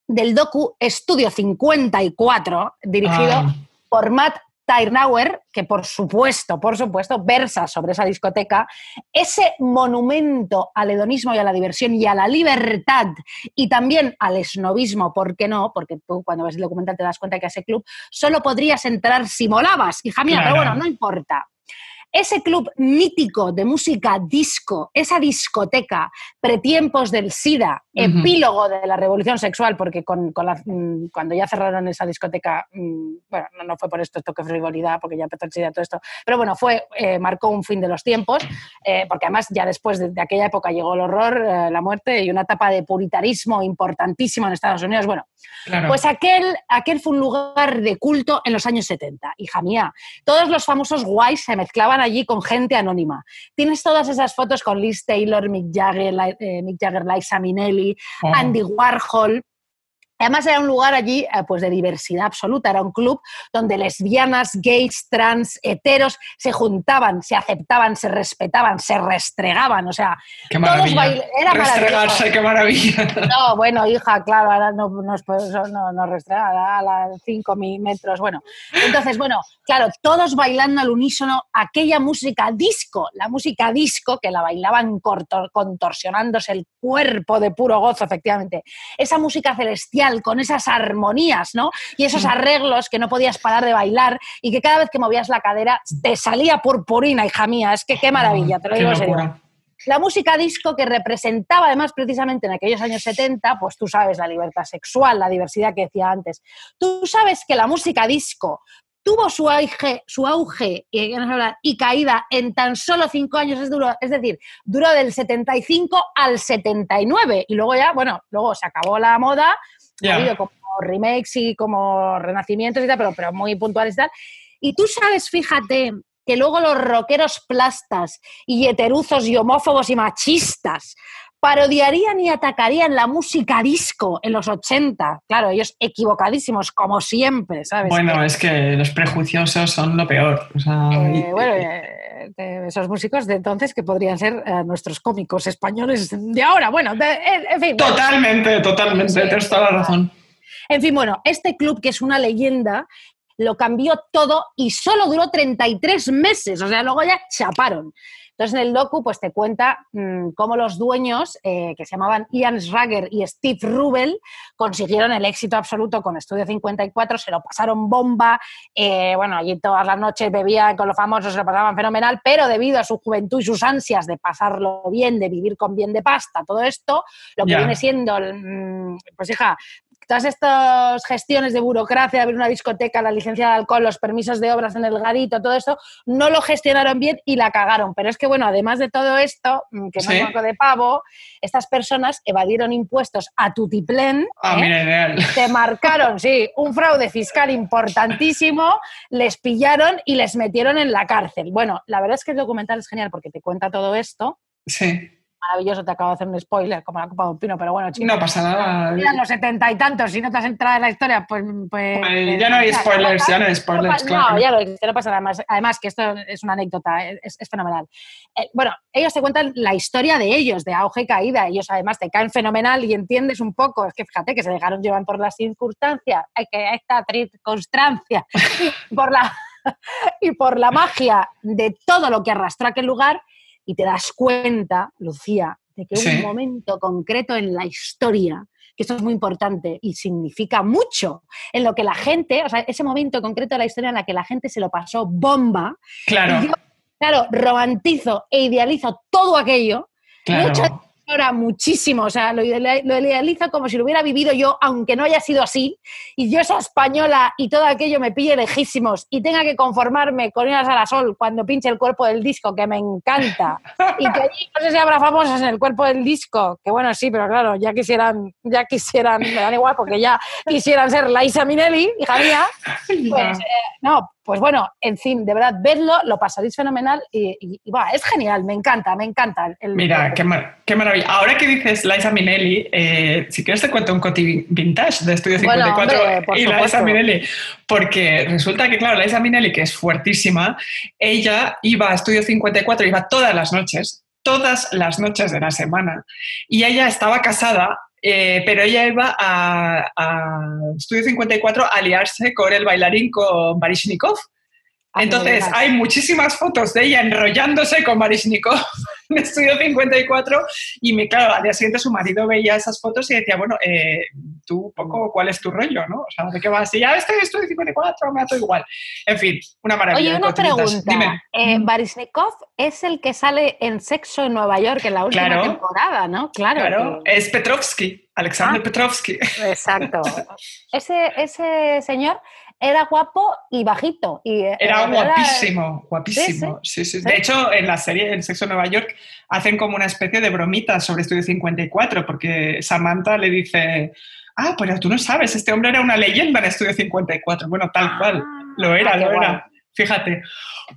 del docu Estudio 54, dirigido Ah. por Matt Tyrnauer, que por supuesto, por supuesto, versa sobre esa discoteca, ese monumento al hedonismo y a la diversión y a la libertad y también al esnovismo, ¿por qué no? Porque tú cuando ves el documental te das cuenta que a ese club solo podrías entrar si molabas, hija mía, pero bueno, no importa. Ese club mítico de música disco, esa discoteca, pretiempos del SIDA, epílogo de la revolución sexual, porque con, con la- mm, cuando ya cerraron esa discoteca, mm, bueno, no, no fue por esto, toque frivolidad, porque ya empezó el SIDA todo esto, pero bueno, fue, eh, marcó un fin de los tiempos, eh, porque además ya después de, de aquella época llegó el horror, eh, la muerte y una etapa de puritarismo importantísimo en Estados Unidos. Bueno, Claro. pues aquel, aquel fue un lugar de culto en los años 70, hija mía. Todos los famosos guays se mezclaban allí con gente anónima. Tienes todas esas fotos con Liz Taylor, Mick Jagger, eh, Mick Jagger, Liza Minnelli, Oh. Andy Warhol. Además era un lugar allí eh, pues de diversidad absoluta, era un club donde lesbianas, gays, trans, heteros se juntaban, se aceptaban, se respetaban, se restregaban, o sea, Qué todos maravilla. bail- era Restregarse, qué maravilla. no, bueno, hija, claro, ahora no nos no, no, a las 5 metros. Bueno, entonces, bueno, claro, todos bailando al unísono aquella música disco, la música disco que la bailaban contorsionándose el cuerpo de puro gozo, efectivamente. Esa música celestial con esas armonías, ¿no? Y esos arreglos que no podías parar de bailar y que cada vez que movías la cadera te salía purpurina, hija mía. Es que qué maravilla, te lo digo en serio. La música disco que representaba además precisamente en aquellos años 70, pues tú sabes, la libertad sexual, la diversidad que decía antes. Tú sabes que la música disco tuvo su auge, su auge y caída en tan solo cinco años, es, duro, es decir, duró del 75 al 79 y luego ya, bueno, luego se acabó la moda, Como remakes y como renacimientos y tal, pero, pero muy puntuales y tal. Y tú sabes, fíjate, que luego los rockeros plastas y heteruzos y homófobos y machistas parodiarían y atacarían la música disco en los 80. Claro, ellos equivocadísimos, como siempre, ¿sabes? Bueno, es que los prejuiciosos son lo peor. o sea, Eh, y- bueno, eh, esos músicos de entonces que podrían ser eh, nuestros cómicos españoles de ahora. Bueno, de- en, fin. Totalmente, totalmente, Sí. tienes toda la razón. En fin, bueno, este club que es una leyenda lo cambió todo y solo duró 33 meses, o sea, luego ya chaparon. Entonces en el docu pues te cuenta mm, cómo los dueños, eh, que se llamaban Ian Schrager y Steve Rubel, consiguieron el éxito absoluto con Estudio 54, se lo pasaron bomba, eh, bueno, allí todas las noches bebían con los famosos, se lo pasaban fenomenal, pero debido a su juventud y sus ansias de pasarlo bien, de vivir con bien de pasta, todo esto, lo que viene siendo, mm, pues hija, todas estas gestiones de burocracia, abrir una discoteca, la licencia de alcohol, los permisos de obras en el garito, todo esto, no lo gestionaron bien y la cagaron. Pero es que, bueno, además de todo esto, mm, que no Sí. es moco de pavo, estas personas evadieron impuestos a tutiplén, Ah, ¿eh? mira, ideal. te marcaron, sí, un fraude fiscal importantísimo, les pillaron y les metieron en la cárcel. Bueno, la verdad es que el documental es genial porque te cuenta todo esto. Sí, Maravilloso, te acabo de hacer un spoiler, como la copa de un pino, pero bueno, chicos. no pasa nada. Eran los setenta y tantos, si no te has entrado en la historia, pues... pues Pues ya no hay spoilers, ya no hay No, spoilers, pa- claro. no, ya lo dijiste, no pasa nada más. Además, que esto es una anécdota, es, es fenomenal. Eh, bueno, ellos te cuentan la historia de ellos, de auge y caída. Ellos además te caen fenomenal y entiendes un poco. Es que fíjate que se dejaron llevar por las circunstancias, hay que esta circunstancia, y por la y por la magia de todo lo que arrastró aquel lugar y te das cuenta, Lucía, de que Sí. un momento concreto en la historia, que esto es muy importante y significa mucho, en lo que la gente, o sea, ese momento concreto de la historia en la que la gente se lo pasó bomba, Claro, y yo, claro, romantizo e idealizo todo aquello, claro. Ahora muchísimo, o sea, lo, ideali- lo idealizo como si lo hubiera vivido yo, aunque no haya sido así, y yo esa española y todo aquello me pille lejísimos y tenga que conformarme con ir a la sol cuando pinche el cuerpo del disco, que me encanta, y que allí no sé si habrá famosas en el cuerpo del disco, que bueno, sí, pero claro, ya quisieran, ya quisieran, me dan igual, porque ya quisieran ser Laisa Minelli, hija mía, pues, eh, no, pues bueno, en fin, de verdad, vedlo, lo pasaréis fenomenal y, y- y, va, es genial, me encanta, me encanta. el- Mira, el- qué, mar- qué maravilla. Ahora que dices Liza Minnelli, eh, si quieres te cuento un coti vintage de Estudio Bueno, 54 hombre, por y Liza. Minnelli, porque resulta que, claro, Liza Minnelli, que es fuertísima, ella iba a Estudio 54, iba todas las noches, todas las noches de la semana, y ella estaba casada, eh, pero ella iba a, a Estudio 54 a liarse con el bailarín, con Baryshnikov. Ah, Entonces, hay muchísimas fotos de ella enrollándose con Baryshnikov en Estudio 54 y, me, claro, al día siguiente su marido veía esas fotos y decía, bueno, eh, tú poco cuál es tu rollo, ¿no? O sea, ¿de qué vas? Si ya estoy, estoy 54, me da todo igual. En fin, una maravilla. Oye, una pregunta. Dime. Eh, Baryshnikov es el que sale en Sexo en Nueva York en la última Claro. temporada, ¿no? Claro. Claro, que- es Petrovsky, Alexander Ah. Petrovsky. Exacto. Ese, ese señor era guapo y bajito. Y, eh, Era guapísimo, guapísimo. Sí, sí. Sí. De hecho, en la serie en Sexo en Nueva York hacen como una especie de bromita sobre Estudio 54, porque Samantha le dice, ah, pero tú no sabes, este hombre era una leyenda en Estudio 54. Bueno, tal cual, lo era, Ah, lo guay. era. Fíjate.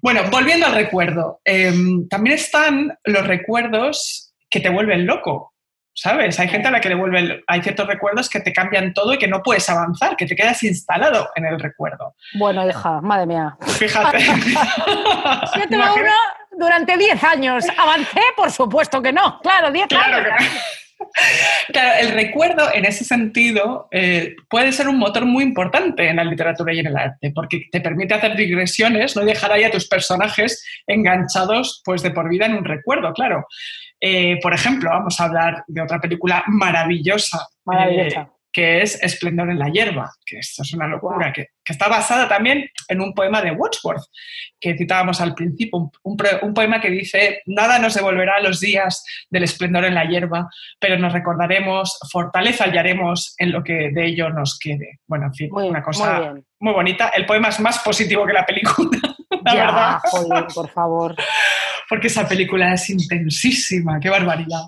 Bueno, volviendo al recuerdo, em, también están los recuerdos que te vuelven loco. ¿Sabes? Hay gente a la que le vuelven, hay ciertos recuerdos que te cambian todo y que no puedes avanzar, que te quedas instalado en el recuerdo. Bueno, hija, madre mía. Fíjate. Yo Imagina- uno durante 10 años. ¿Avancé? Por supuesto que no. Claro, 10 Claro años. que. Claro, el recuerdo en ese sentido eh, puede ser un motor muy importante en la literatura y en el arte, porque te permite hacer digresiones, no dejar ahí a tus personajes enganchados pues de por vida en un recuerdo, claro. Eh, por ejemplo, vamos a hablar de otra película maravillosa, Maravillosa. eh, que es Esplendor en la hierba, que esto es una locura, que, que está basada también en un poema de Wordsworth, que citábamos al principio, un, un pro- un poema que dice, nada nos devolverá los días del esplendor en la hierba, pero nos recordaremos, fortaleza hallaremos en lo que de ello nos quede. Bueno, en fin, Muy, una cosa muy bonita. El poema es más positivo que la película, la ya, verdad, jolín, por favor. porque esa película es intensísima, qué barbaridad.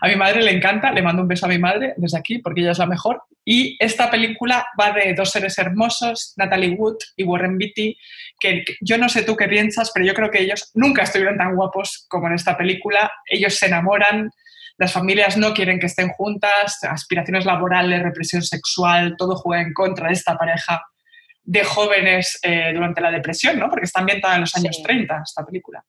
A mi madre le encanta, le mando un beso a mi madre desde aquí porque ella es la mejor. Y esta película va de dos seres hermosos, Natalie Wood y Warren Beatty, que yo no sé tú qué piensas, pero yo creo que ellos nunca estuvieron tan guapos como en esta película. Ellos se enamoran, las familias no quieren que estén juntas, aspiraciones laborales, represión sexual, todo juega en contra de esta pareja de jóvenes eh, durante la depresión, ¿no? Porque está ambientada en los años Sí. 30 esta película.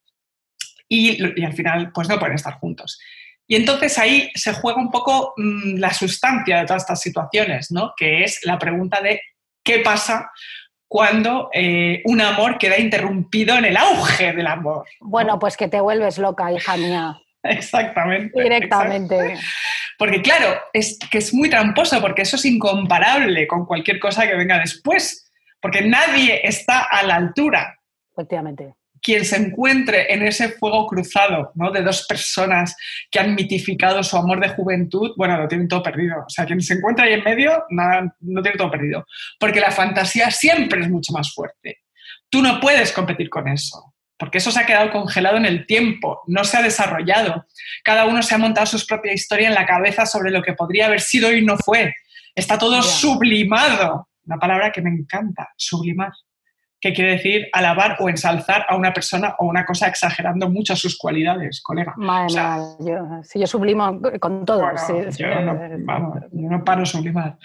Y, y al final, pues no pueden estar juntos. Y entonces ahí se juega un poco mm, la sustancia de todas estas situaciones, ¿no? Que es la pregunta de qué pasa cuando eh, un amor queda interrumpido en el auge del amor. Bueno, pues que te vuelves loca, hija mía. Exactamente. Directamente. exacto. Porque claro, es que es muy tramposo, porque eso es incomparable con cualquier cosa que venga después, porque nadie está a la altura Efectivamente. quien se encuentre en ese fuego cruzado ¿no? de dos personas que han mitificado su amor de juventud, bueno, lo tienen todo perdido. O sea, quien se encuentra ahí en medio, nada, no tiene todo perdido. Porque la fantasía siempre es mucho más fuerte. Tú no puedes competir con eso, porque eso se ha quedado congelado en el tiempo, no se ha desarrollado. Cada uno se ha montado su propia historia en la cabeza sobre lo que podría haber sido y no fue. Está todo sublimado. Una palabra que me encanta, sublimar que quiere decir alabar o ensalzar a una persona o una cosa exagerando mucho sus cualidades, colega. Madre O sea, yo, si yo sublimo con todo. bueno, sí, sí, yo, no, vamos, yo no paro de sublimar.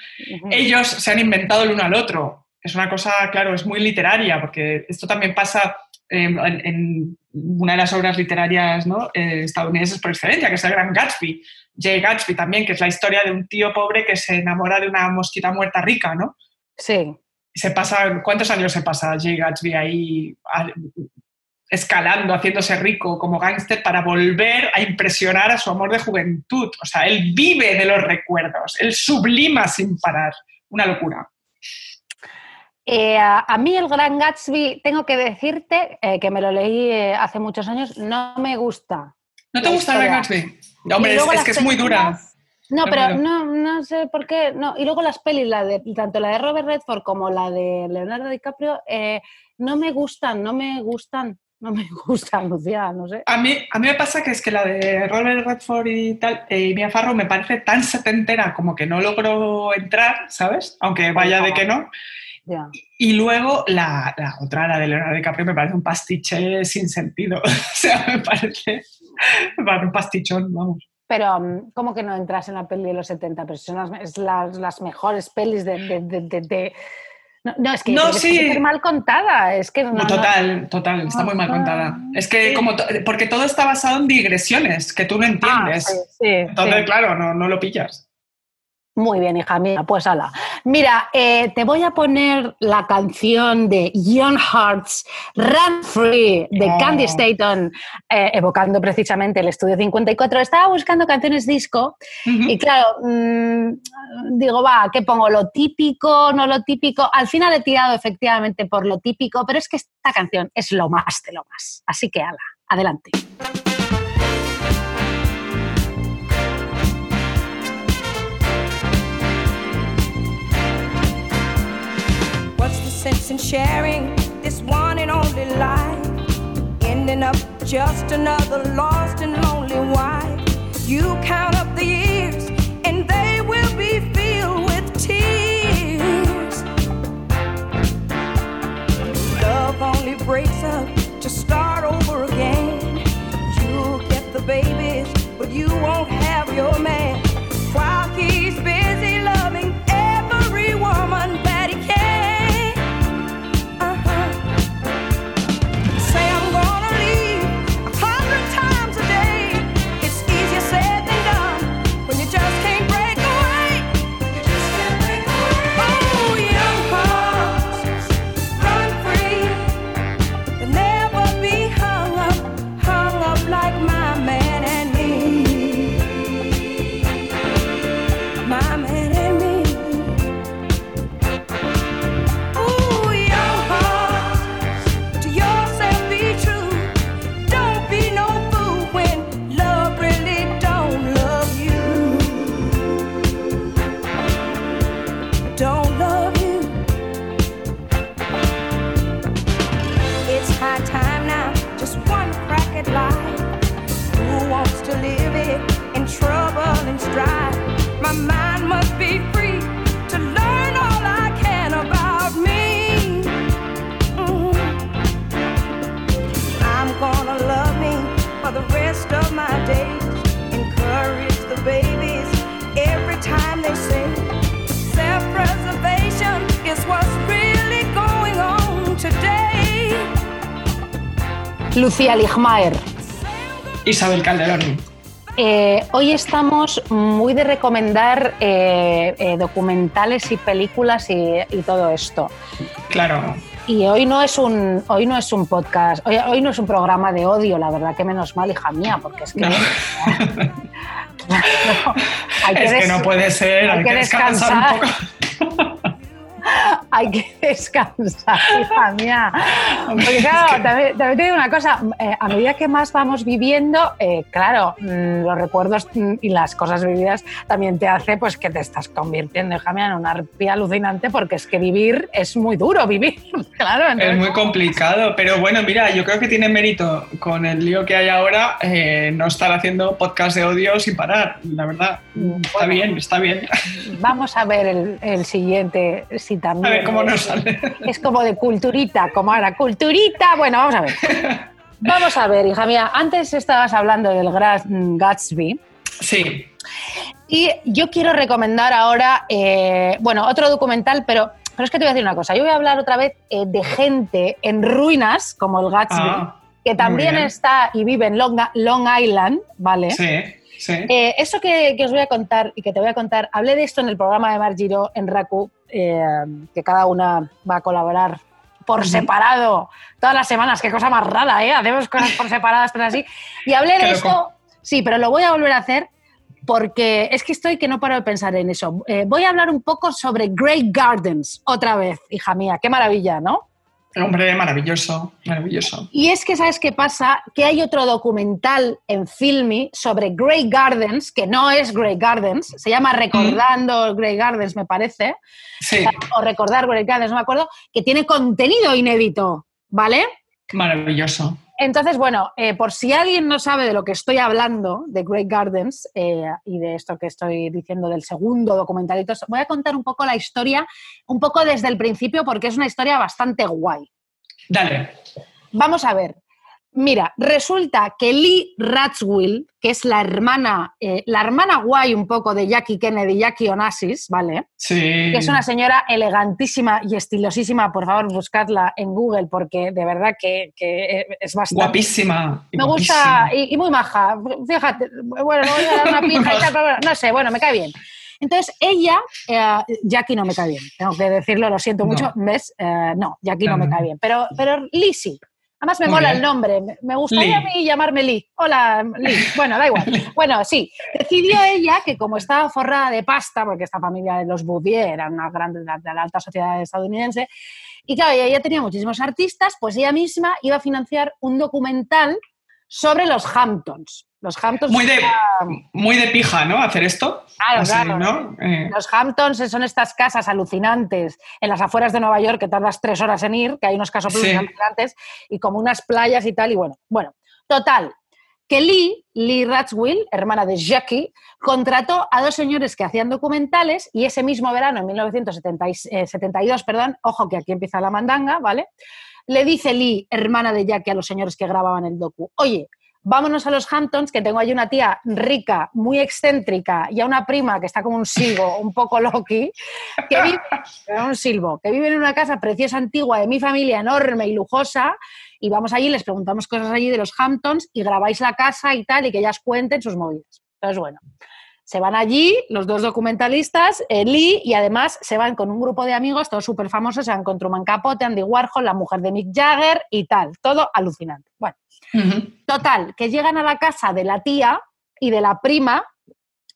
Ellos se han inventado el uno al otro. Es una cosa, claro, es muy literaria, porque esto también pasa eh, en, en una de las obras literarias ¿no? eh, estadounidenses por excelencia, que es el Gran Gatsby. Jay Gatsby también, que es la historia de un tío pobre que se enamora de una mosquita muerta rica, ¿no? Sí, se pasa, ¿cuántos años se pasa Jay Gatsby ahí a- escalando, haciéndose rico como gángster para volver a impresionar a su amor de juventud? O sea, él vive de los recuerdos, él sublima sin parar. Una locura. Eh, a, a mí el Gran Gatsby, tengo que decirte eh, que me lo leí eh, hace muchos años, no me gusta. ¿No te gusta Gran historia. Gatsby? Hombre, Y es, que es muy dura. No, pero no, no sé por qué. No. Y luego las pelis, la de, tanto la de Robert Redford como la de Leonardo DiCaprio, eh, no me gustan, no me gustan, no me gustan, Lucía, no sé. A mí, a mí me pasa que es que la de Robert Redford y tal, eh, y Mia Farrow me parece tan setentera como que no logro entrar, ¿sabes? Aunque vaya de que no. Ya. Y luego la, la otra, la de Leonardo DiCaprio, me parece un pastiche sin sentido. o sea, me parece, me parece un pastichón, vamos. Pero, mm, ¿cómo que no entras en la peli de los 70 personas? Es las, las mejores pelis de... de- de- de- de- No, no, es que, No, sí. está súper mal contada. Es que no, no- total, total, está muy mal contada. Es que como to- porque todo está basado en digresiones que tú no Ah, entiendes. sí, sí, Entonces, claro, no, no lo pillas. Muy bien, hija mía, pues ala. Mira, eh, te voy a poner la canción de Young Hearts, Run Free, de. Candy Staton, eh, evocando precisamente el estudio 54. Estaba buscando canciones disco y claro, mm, digo, va, ¿qué pongo? ¿Lo típico? ¿No lo típico? Al final he tirado efectivamente por lo típico, pero es que esta canción es lo más de lo más. Así que, ala, adelante. Sharing this one and only life? Ending up just another lost and lonely wife. You count up the years, and they will be filled with tears. Love only breaks up to start over again. You'll get the babies, but you won't have your man. Lucía Ligmaer. Isabel Calderón. Eh, hoy estamos muy de recomendar eh, eh, documentales y películas y, y todo esto. Claro. Y hoy no es un, hoy no es un podcast, hoy, hoy no es un programa de odio, la verdad que menos mal, hija mía, porque es que. No. No, hay es que no puede ser, hay, que descansar un poco. Hay que descansar, hija mía. Porque claro, también, también te digo una cosa, eh, a medida que más vamos viviendo, eh, claro, mm, los recuerdos mm, y las cosas vividas también te hace pues que te estás convirtiendo, hija mía, en una arpía alucinante porque es que vivir es muy duro, vivir, claro. Es entonces- muy complicado, pero bueno, mira, yo creo que tiene mérito con el lío que hay ahora eh, no estar haciendo podcast de odio sin parar, la verdad. Está Bueno. bien, está bien. Vamos a ver el, el siguiente, si también. ver cómo nos es- sale. Es como de culturita, como ahora, culturita. Bueno, vamos a ver. Vamos a ver, hija mía. Antes estabas hablando del Gatsby. Sí, Y yo quiero recomendar ahora, eh, bueno, otro documental, pero, pero es que te voy a decir una cosa. Yo voy a hablar otra vez eh, de gente en ruinas, como el Gatsby, Ah, que también está y vive en Long, Long Island, ¿vale? sí, sí. Eh, eso que, que os voy a contar y que te voy a contar, hablé de esto en el programa de Mar Giro en Raku, eh, que cada una va a colaborar por separado todas las semanas, qué cosa más rara, ¿eh? Hacemos cosas por separadas, pero así. Y hablé de esto, sí, pero lo voy a volver a hacer porque es que estoy que no paro de pensar en eso. Eh, voy a hablar un poco sobre Great Gardens, otra vez, hija mía, qué maravilla, ¿no? Hombre, maravilloso, maravilloso. Y es que, ¿sabes qué pasa? Que hay otro documental en Filmi sobre Grey Gardens, que no es Grey Gardens, se llama Recordando Grey Gardens, me parece, Sí, o Recordar Grey Gardens, no me acuerdo, que tiene contenido inédito, ¿vale? maravilloso. Entonces, bueno, eh, por si alguien no sabe de lo que estoy hablando, de Great Gardens eh, y de esto que estoy diciendo del segundo documentalito, voy a contar un poco la historia, un poco desde el principio, porque es una historia bastante guay. Dale. Vamos a ver. Mira, resulta que Lee Ratzwill, que es la hermana, eh, la hermana guay un poco de Jackie Kennedy, Jackie Onassis, ¿vale? Sí. Que es una señora elegantísima y estilosísima, por favor, buscadla en Google porque de verdad que, que es bastante... Guapísima. Me gusta guapísima. y, y muy maja. Fíjate, bueno, voy a dar una pija y tal, pero bueno, no sé, bueno, me cae bien. Entonces, ella, eh, Jackie no me cae bien, tengo que decirlo, lo siento No. mucho, ¿ves? Eh, no, Jackie no, No, me cae bien, pero, pero Lee sí. Además me Muy mola bien. el nombre, me- gustaría Lee. a mí llamarme Lee. Hola, Lee. Bueno, da igual. Bueno, sí, decidió ella que como estaba forrada de pasta, porque esta familia de los Bouvier era una grande de la, alta sociedad estadounidense, y claro, ella tenía muchísimos artistas, pues ella misma iba a financiar un documental sobre los Hamptons. Los Hamptons Muy de, era- muy de pija, ¿no? Hacer esto. Claro, Así, claro. ¿no? Eh, Los Hamptons son estas casas alucinantes en las afueras de Nueva York que tardas tres horas en ir, que hay unos casos Sí. alucinantes y como unas playas y tal. Y bueno, bueno, total. Que Lee, Lee Ratzwill, hermana de Jackie, contrató a dos señores que hacían documentales y ese mismo verano, en 1972, perdón, ojo que aquí empieza la mandanga, ¿vale? Le dice Lee, hermana de Jackie, a los señores que grababan el docu, oye, vámonos a los Hamptons, que tengo allí una tía rica, muy excéntrica, y a una prima que está como un silbo, un poco loqui, que vive, un silbo, que vive en una casa preciosa antigua de mi familia, enorme y lujosa, y vamos allí, les preguntamos cosas allí de los Hamptons y grabáis la casa y tal, y que ellas cuenten sus movidas. Entonces, bueno, se van allí los dos documentalistas, eh, Lee, y además se van con un grupo de amigos, todos súper famosos, se van con Truman Capote, Andy Warhol, la mujer de Mick Jagger y tal, todo alucinante. Bueno. Total, que llegan a la casa de la tía y de la prima,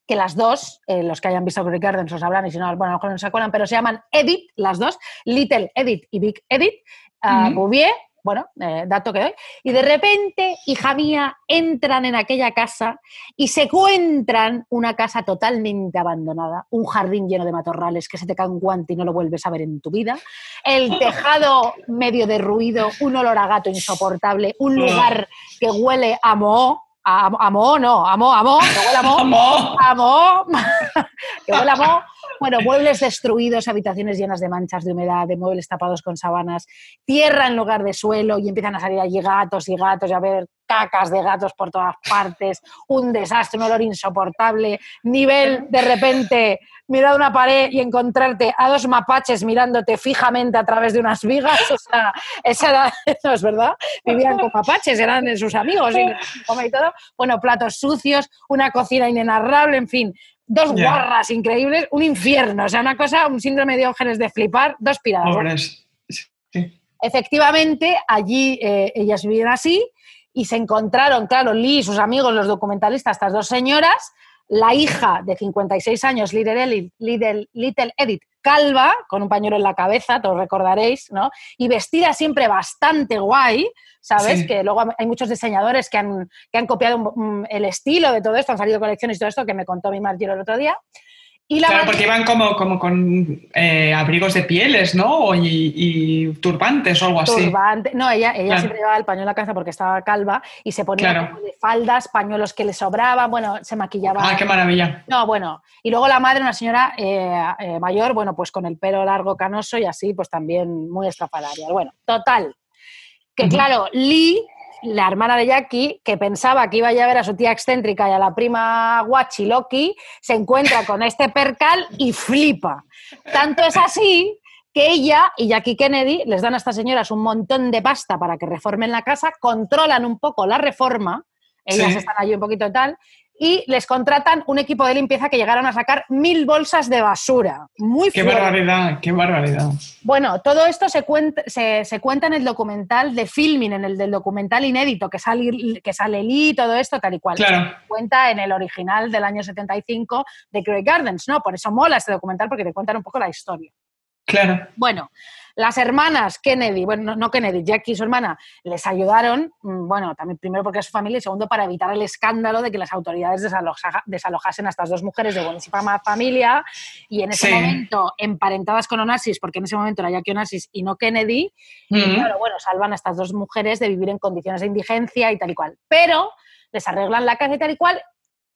que las dos, eh, los que hayan visto Grey Gardens lo sabrán, y si no, bueno, a lo mejor no se acuerdan, pero se llaman Edith, las dos, Little Edith y Big Edith, Ujú. Bouvier, bueno, eh, dato que doy, y de repente, hija mía, entran en aquella casa y se encuentran una casa totalmente abandonada, un jardín lleno de matorrales que se te cae un guante y no lo vuelves a ver en tu vida, el tejado medio derruido, un olor a gato insoportable, un lugar que huele a moho, a, a moho no, a moho, a moho, que huele a moho, Amor. a moho, que huele a moho. Bueno, muebles destruidos, habitaciones llenas de manchas de humedad, de muebles tapados con sábanas, tierra en lugar de suelo y empiezan a salir allí gatos y gatos y a ver cacas de gatos por todas partes, un desastre, un olor insoportable, nivel de repente mirar una pared y encontrarte a dos mapaches mirándote fijamente a través de unas vigas, o sea, esa era, no es verdad, vivían con mapaches, eran sus amigos y todo, bueno, platos sucios, una cocina inenarrable, en fin, dos Ya. guarras increíbles, un infierno, o sea, una cosa, un síndrome de Diógenes de flipar, dos piradas. Pobres. Sí. Efectivamente, allí eh, ellas vivían así y se encontraron, claro, Lee y sus amigos, los documentalistas, estas dos señoras, la hija de 56 años, Little Edith, Little, Little Edith, calva, con un pañuelo en la cabeza, todos recordaréis, ¿no? Y vestida siempre bastante guay, ¿sabes? Sí. Que luego hay muchos diseñadores que han, que han copiado el estilo de todo esto, han salido colecciones y todo esto que me contó mi Margiro el otro día. Y la Claro, porque iban como, como con eh, abrigos de pieles, ¿no? Y, y turbantes o algo así. turbante. No, ella, ella Claro. siempre llevaba el pañuelo a la cabeza porque estaba calva y se ponía Claro. como de faldas, pañuelos que le sobraban, bueno, se maquillaba. Ah, qué maravilla. No, bueno. Y luego la madre, una señora eh, eh, mayor, bueno, pues con el pelo largo, canoso y así, pues también muy estrafalaria. Bueno, total. Que claro, Lee, la hermana de Jackie, que pensaba que iba a ver a su tía excéntrica y a la prima guachi Loki, se encuentra con este percal y flipa. Tanto es así que ella y Jackie Kennedy les dan a estas señoras un montón de pasta para que reformen la casa, controlan un poco la reforma, ellas Sí. están allí un poquito tal, y les contratan un equipo de limpieza que llegaron a sacar mil bolsas de basura. Muy Qué fuerte. barbaridad, qué barbaridad. Bueno, todo esto se cuenta, se, se cuenta en el documental de filming, en el del documental inédito que sale, que sale Lee, todo esto tal y cual. Claro. Se cuenta en el original del año 75 de Grey Gardens, ¿no? Por eso mola este documental porque te cuentan un poco la historia. Claro. Bueno, las hermanas Kennedy, bueno, no- Kennedy, Jackie y su hermana, les ayudaron, mm, bueno, también primero porque es su familia y segundo para evitar el escándalo de que las autoridades desaloja- desalojasen a estas dos mujeres de buenísima familia y en ese Sí. momento emparentadas con Onassis, porque en ese momento era Jackie Onassis y no Kennedy, y Mm. claro, bueno, salvan a estas dos mujeres de vivir en condiciones de indigencia y tal y cual. Pero les arreglan la casa y tal y cual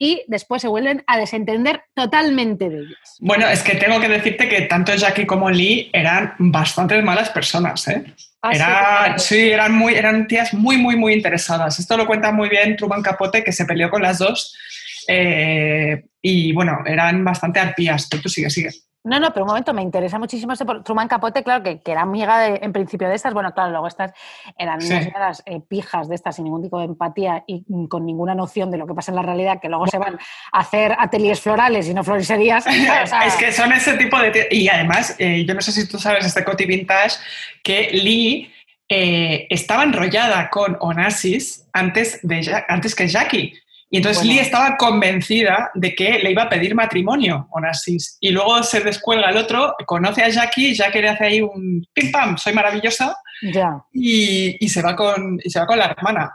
y después se vuelven a desentender totalmente de ellas. Bueno, es que tengo que decirte que tanto Jackie como Lee eran bastante malas personas, ¿eh? Ah, sí, Era, sí, eran, muy, eran tías muy, muy, muy interesadas. Esto lo cuenta muy bien Truman Capote, que se peleó con las dos. eh, y bueno, eran bastante arpías. Pero tú sigue, sigue. No, no, pero un momento, me interesa muchísimo este por- Truman Capote, claro, que, que era amiga de- en principio de estas, bueno, claro, luego estas eran Sí. unas señoras eh, pijas de estas sin ningún tipo de empatía y con ninguna noción de lo que pasa en la realidad, que luego se van a hacer ateliers florales y no floriserías. o sea, es que son ese tipo de... Y además, eh, yo no sé si tú sabes este Coti Vintage, que Lee eh, estaba enrollada con Onassis antes, de, antes que Jackie. Y entonces Bueno. Lee estaba convencida de que le iba a pedir matrimonio Onassis. Y luego se descuelga el otro, conoce a Jackie, Jackie le hace ahí un pim pam, soy maravillosa, Ya. y, y se, va con, y se va con la hermana.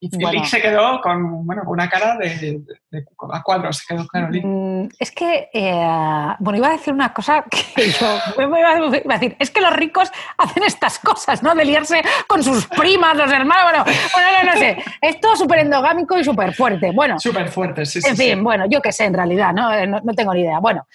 Y Bueno. Se quedó con, bueno, una cara de, de- de- a cuadros, se quedó claro, Lee. Mm, Es que, eh, bueno, iba a decir una cosa que yo iba a decir, es que los ricos hacen estas cosas, ¿no? De liarse con sus primas, los hermanos, bueno, bueno no, no sé, es todo súper endogámico y súper fuerte. Bueno, Súper fuerte, sí, sí. en sí. fin, bueno, yo qué sé en realidad, ¿no? Eh, no, no tengo ni idea. Bueno,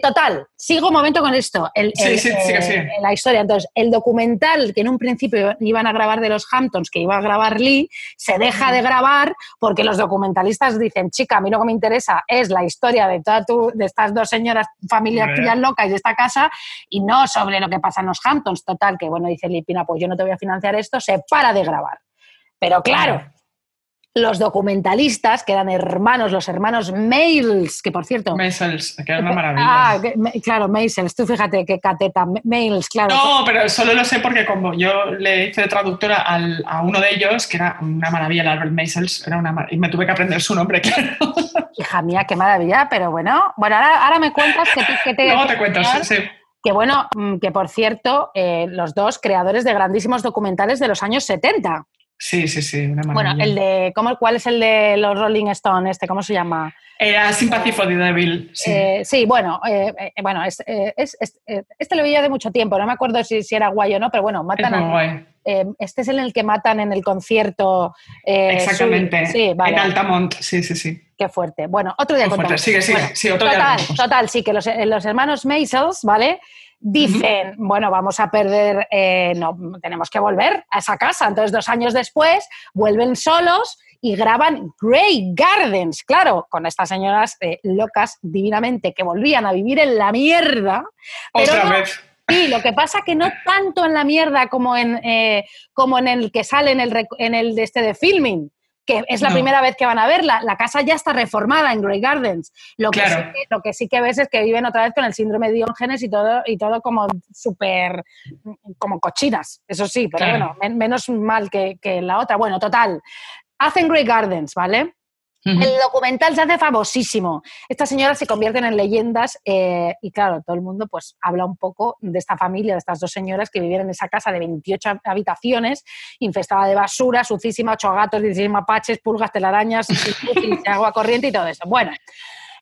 total, sigo un momento con esto. El, Sí, el- sí, sigue, eh. La historia. Entonces, el documental que en un principio iban a grabar de los Hamptons, que iba a grabar Lee, se deja de grabar porque los documentalistas dicen, chica, a mí lo que me interesa es la historia de, toda tu- de estas dos señoras, familias tuyas locas y de esta casa, y no sobre lo que pasa en los Hamptons. Total, que bueno, dice Lee Pina, pues yo no te voy a financiar esto, se para de grabar. Pero claro, los documentalistas, que eran hermanos, los hermanos Mails, que por cierto... Maisels, que era una maravilla. Ah, que- claro, Mails, tú fíjate qué cateta, Mails, claro. No, pero solo lo sé porque como yo le hice de traductora al- a uno de ellos, que era una maravilla, el Albert Maisels, era una y me tuve que aprender su nombre, claro. Hija mía, qué maravilla, pero bueno, bueno, ahora, ahora me cuentas que te, que te- Luego te cuento, sí, sí. que bueno, mm, que por cierto, eh, los dos creadores de grandísimos documentales de los años 70. Sí, sí, sí, una Bueno, maravilla. el de, ¿cómo, ¿cuál es el de los Rolling Stones? Este, ¿Cómo se llama? Era Sympathy for the Devil, sí. Eh, sí, bueno, eh, eh, bueno es, eh, es- es- eh, este lo veía de mucho tiempo, no me acuerdo si, si era guay o no, pero bueno, es matan muy a- guay. eh, este es en el que matan en el concierto. eh, Exactamente. su- sí, vale. En Altamont, sí, sí, sí. Qué fuerte. Bueno, otro día contamos. Sigue, sigue, Bueno, sí, otro total, total, sí, que los, los hermanos Maisels, ¿vale? Dicen, bueno, vamos a perder, eh, no, tenemos que volver a esa casa. Entonces, dos años después, vuelven solos y graban Grey Gardens, claro, con estas señoras eh, locas divinamente que volvían a vivir en la mierda. Pero Otra no- vez. Sí, lo que pasa que no tanto en la mierda como en, eh, como en el que sale en el, en el de este de filming, que es la No. primera vez que van a verla. La casa ya está reformada en Grey Gardens. Lo que, Claro. sí que, lo que sí que ves es que viven otra vez con el síndrome de Diógenes y todo, y todo como súper, como cochinas, eso sí, pero Claro. bueno, men- menos mal que, que la otra. Bueno, total. Hacen Grey Gardens, ¿vale? El documental se hace famosísimo. Estas señoras se convierten en leyendas eh, y claro, todo el mundo pues habla un poco de esta familia, de estas dos señoras que vivían en esa casa de 28 habitaciones, infestada de basura, sucísima, ocho gatos, 16 mapaches, pulgas, telarañas, agua corriente y todo eso. Bueno,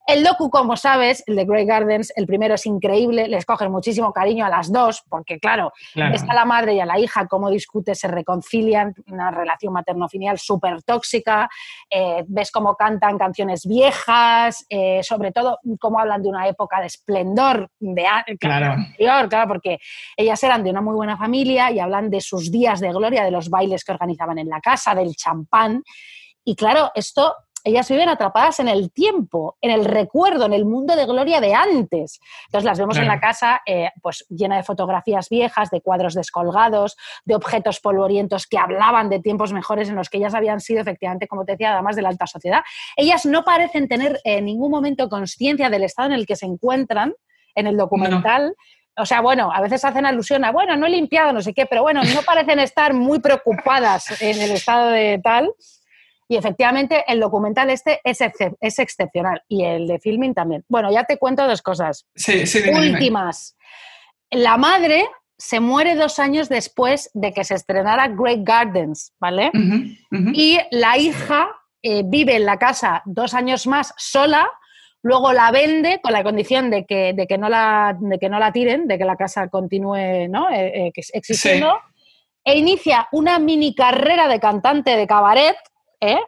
el docu, como sabes, el de Grey Gardens, el primero es increíble, les cogen muchísimo cariño a las dos, porque claro, Claro. está la madre y a la hija, cómo discute, se reconcilian, una relación materno-filial súper tóxica, eh, ves cómo cantan canciones viejas, eh, sobre todo cómo hablan de una época de esplendor de Claro. anterior, claro, porque ellas eran de una muy buena familia y hablan de sus días de gloria, de los bailes que organizaban en la casa, del champán. Y claro, esto, ellas viven atrapadas en el tiempo, en el recuerdo, en el mundo de gloria de antes. Entonces las vemos en la casa eh, pues llena de fotografías viejas, de cuadros descolgados, de objetos polvorientos que hablaban de tiempos mejores en los que ellas habían sido efectivamente, como te decía, damas de la alta sociedad. Ellas no parecen tener en ningún momento conciencia del estado en el que se encuentran en el documental. O sea, bueno, a veces hacen alusión a, bueno, no he limpiado, no sé qué, pero bueno, no parecen estar muy preocupadas en el estado de tal. Y efectivamente el documental este es, excep- es excepcional y el de filming también. Bueno, ya te cuento dos cosas. Sí, sí, dime, dime. Últimas. La madre se muere dos años después de que se estrenara Great Gardens, ¿vale? Y la hija eh, vive en la casa dos años más sola, luego la vende con la condición de que, de que, no, la, de que no la tiren, de que la casa continúe ¿no? Eh, eh, existiendo, e inicia una mini carrera de cantante de cabaret, ¿eh?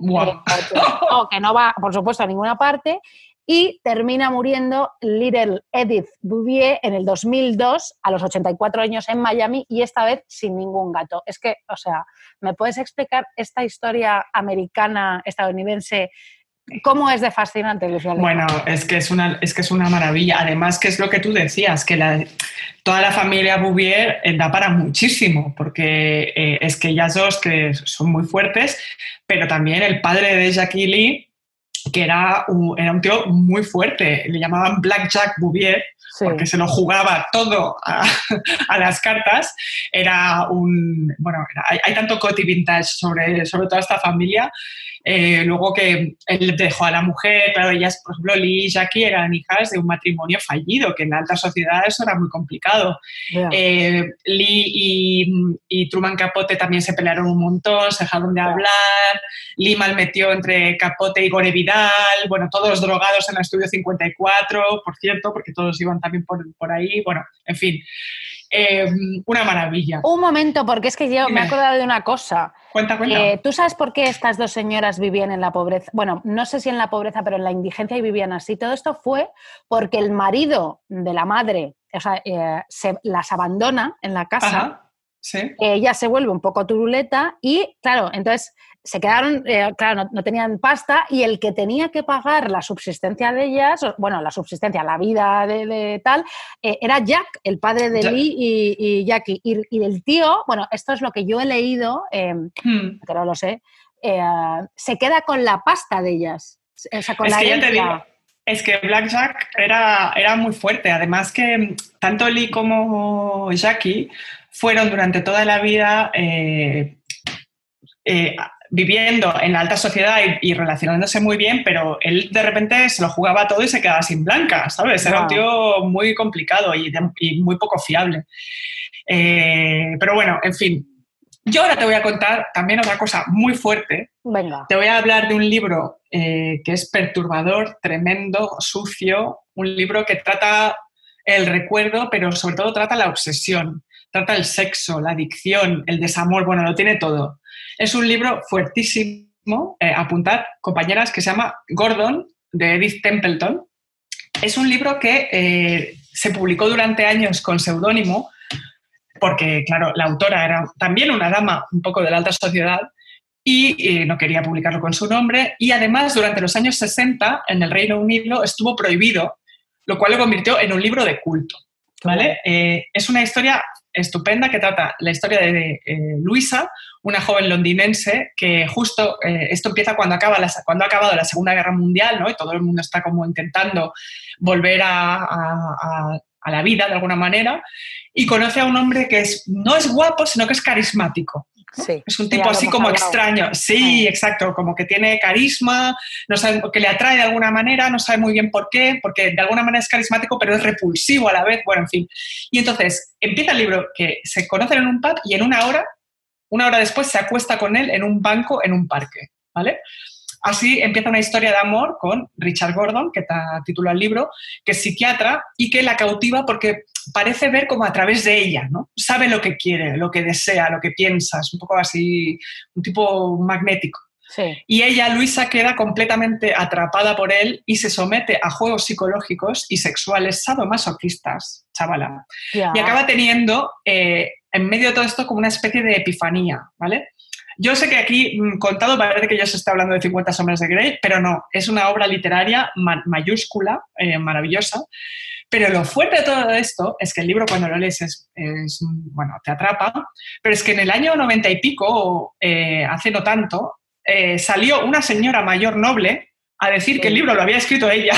No, que no va, por supuesto, a ninguna parte, y termina muriendo Little Edith Bouvier en el 2002 a los 84 años en Miami y esta vez sin ningún gato. Es que, o sea, ¿me puedes explicar esta historia americana, estadounidense? ¿Cómo es de fascinante, Alejandro? Bueno, es que es, una, es que es una maravilla. Además, que es lo que tú decías, que la- toda la familia Bouvier eh, da para muchísimo, porque eh, es que ellas dos que son muy fuertes, pero también el padre de Jackie Lee, que era un, era un tío muy fuerte. Le llamaban Black Jack Bouvier Sí. porque se lo jugaba todo a, a las cartas. Era un. Bueno, era- hay, hay tanto coti vintage sobre, sobre toda esta familia. Eh, luego que él dejó a la mujer, claro, ellas, por ejemplo, Lee y Jackie eran hijas de un matrimonio fallido, que en la alta sociedad eso era muy complicado. Ya. Eh, Lee y, y Truman Capote también se pelearon un montón, se dejaron de hablar. Lee malmetió entre Capote y Gore Vidal, bueno, todos drogados en el estudio 54, por cierto, porque todos iban también por, por ahí. Bueno, en fin, Eh, una maravilla. Un momento, porque es que yo me he acordado de una cosa. Cuenta, cuenta. Eh, ¿Tú sabes por qué estas dos señoras vivían en la pobreza? Bueno, no sé si en la pobreza, pero en la indigencia y vivían así. Todo esto fue porque el marido de la madre, o sea, eh, se, las abandona en la casa. Ajá, sí. ella se vuelve un poco turuleta y, claro, entonces se quedaron, eh, claro, no, no tenían pasta y el que tenía que pagar la subsistencia de ellas, bueno, la subsistencia, la vida de, de tal, eh, era Jack, el padre de Jack. Lee y, y Jackie. Y, y el tío, bueno, esto es lo que yo he leído, eh, Hmm. que no lo sé, eh, se queda con la pasta de ellas. O sea, con Es la que ya te digo, es que Blackjack era, era muy fuerte. Además que mm, tanto Lee como Jackie fueron durante toda la vida eh, viviendo en la alta sociedad y, y relacionándose muy bien, pero él de repente se lo jugaba todo y se quedaba sin blanca, ¿sabes? Era un tío muy complicado y, de- y muy poco fiable. Eh, pero bueno, en fin. Yo ahora te voy a contar también otra cosa muy fuerte, Venga. te voy a hablar de un libro eh, que es perturbador, tremendo, sucio, un libro que trata el recuerdo, pero sobre todo trata la obsesión, trata el sexo, la adicción, el desamor, bueno, lo tiene todo. Es un libro fuertísimo, eh, apuntad, compañeras, que se llama Gordon, de Edith Templeton. Es un libro que eh, se publicó durante años con seudónimo, porque, claro, la autora era también una dama un poco de la alta sociedad y eh, no quería publicarlo con su nombre. Y además, durante los años 60, en el Reino Unido estuvo prohibido, lo cual lo convirtió en un libro de culto. ¿vale? Eh, es una historia estupenda que trata la historia de eh, Luisa, una joven londinense que justo eh, esto empieza cuando, acaba la, cuando ha acabado la Segunda Guerra Mundial ¿no? y todo el mundo está como intentando volver a, a- a- a la vida de alguna manera y conoce a un hombre que es, no es guapo, sino que es carismático. Sí. Es un tipo así como hablado. extraño. Sí, Ah. exacto, como que tiene carisma, no sabe, que le atrae de alguna manera, no sabe muy bien por qué, porque de alguna manera es carismático, pero es repulsivo a la vez. Bueno, en fin. Y entonces empieza el libro que se conocen en un pub y en una hora, una hora después, se acuesta con él en un banco en un parque. ¿Vale? Así empieza una historia de amor con Richard Gordon, que ta- titula el libro, que es psiquiatra y que la cautiva porque parece ver como a través de ella, ¿no? Sabe lo que quiere, lo que desea, lo que piensa, es un poco así, un tipo magnético. Sí. Y ella, Luisa, queda completamente atrapada por él y se somete a juegos psicológicos y sexuales sadomasoquistas, chavala. Ya. Y acaba teniendo, eh, en medio de todo esto, como una especie de epifanía, ¿vale? Yo sé que aquí, mm, contado, parece que yo se está hablando de 50 sombras de Grey, pero no, es una obra literaria ma- mayúscula, eh, maravillosa. Pero lo fuerte de todo esto es que el libro cuando lo lees es, es, bueno, te atrapa, pero es que en el año 90 y pico, eh, hace no tanto, eh, salió una señora mayor noble a decir que el libro lo había escrito ella.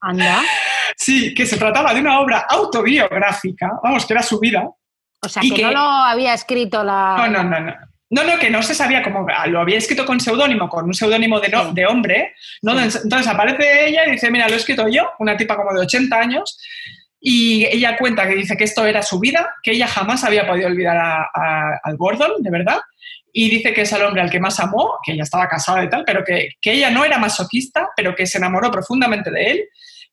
Anda. Sí, que se trataba de una obra autobiográfica, vamos, que era su vida. O sea, que, que- no lo había escrito la. No, no, no, no. No, no, que no se sabía cómo, lo había escrito con seudónimo, con un seudónimo de, no- Sí. de hombre, ¿no? Entonces aparece ella y dice, mira, lo he escrito yo, una tipa como de 80 años, y ella cuenta que dice que esto era su vida, que ella jamás había podido olvidar a- a- al Gordon, de verdad, y dice que es el hombre al que más amó, que ella estaba casada y tal, pero que, que ella no era masoquista, pero que se enamoró profundamente de él,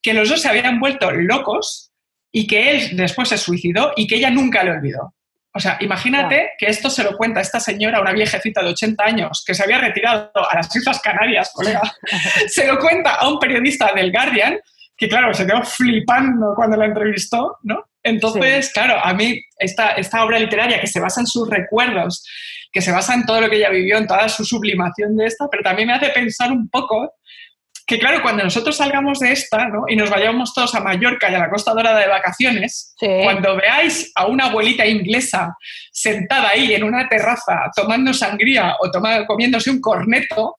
que los dos se habían vuelto locos y que él después se suicidó y que ella nunca le olvidó. O sea, imagínate que esto se lo cuenta esta señora, una viejecita de 80 años, que se había retirado a las Islas Canarias, colega. se lo cuenta a un periodista del Guardian, que claro, se quedó flipando cuando la entrevistó, ¿no? Entonces, claro, a mí esta, esta obra literaria que se basa en sus recuerdos, que se basa en todo lo que ella vivió, en toda su sublimación de esta, pero también me hace pensar un poco que claro, cuando nosotros salgamos de esta ¿no? y nos vayamos todos a Mallorca y a la Costa Dorada de vacaciones, Sí. cuando veáis a una abuelita inglesa sentada ahí en una terraza tomando sangría o toma- comiéndose un corneto,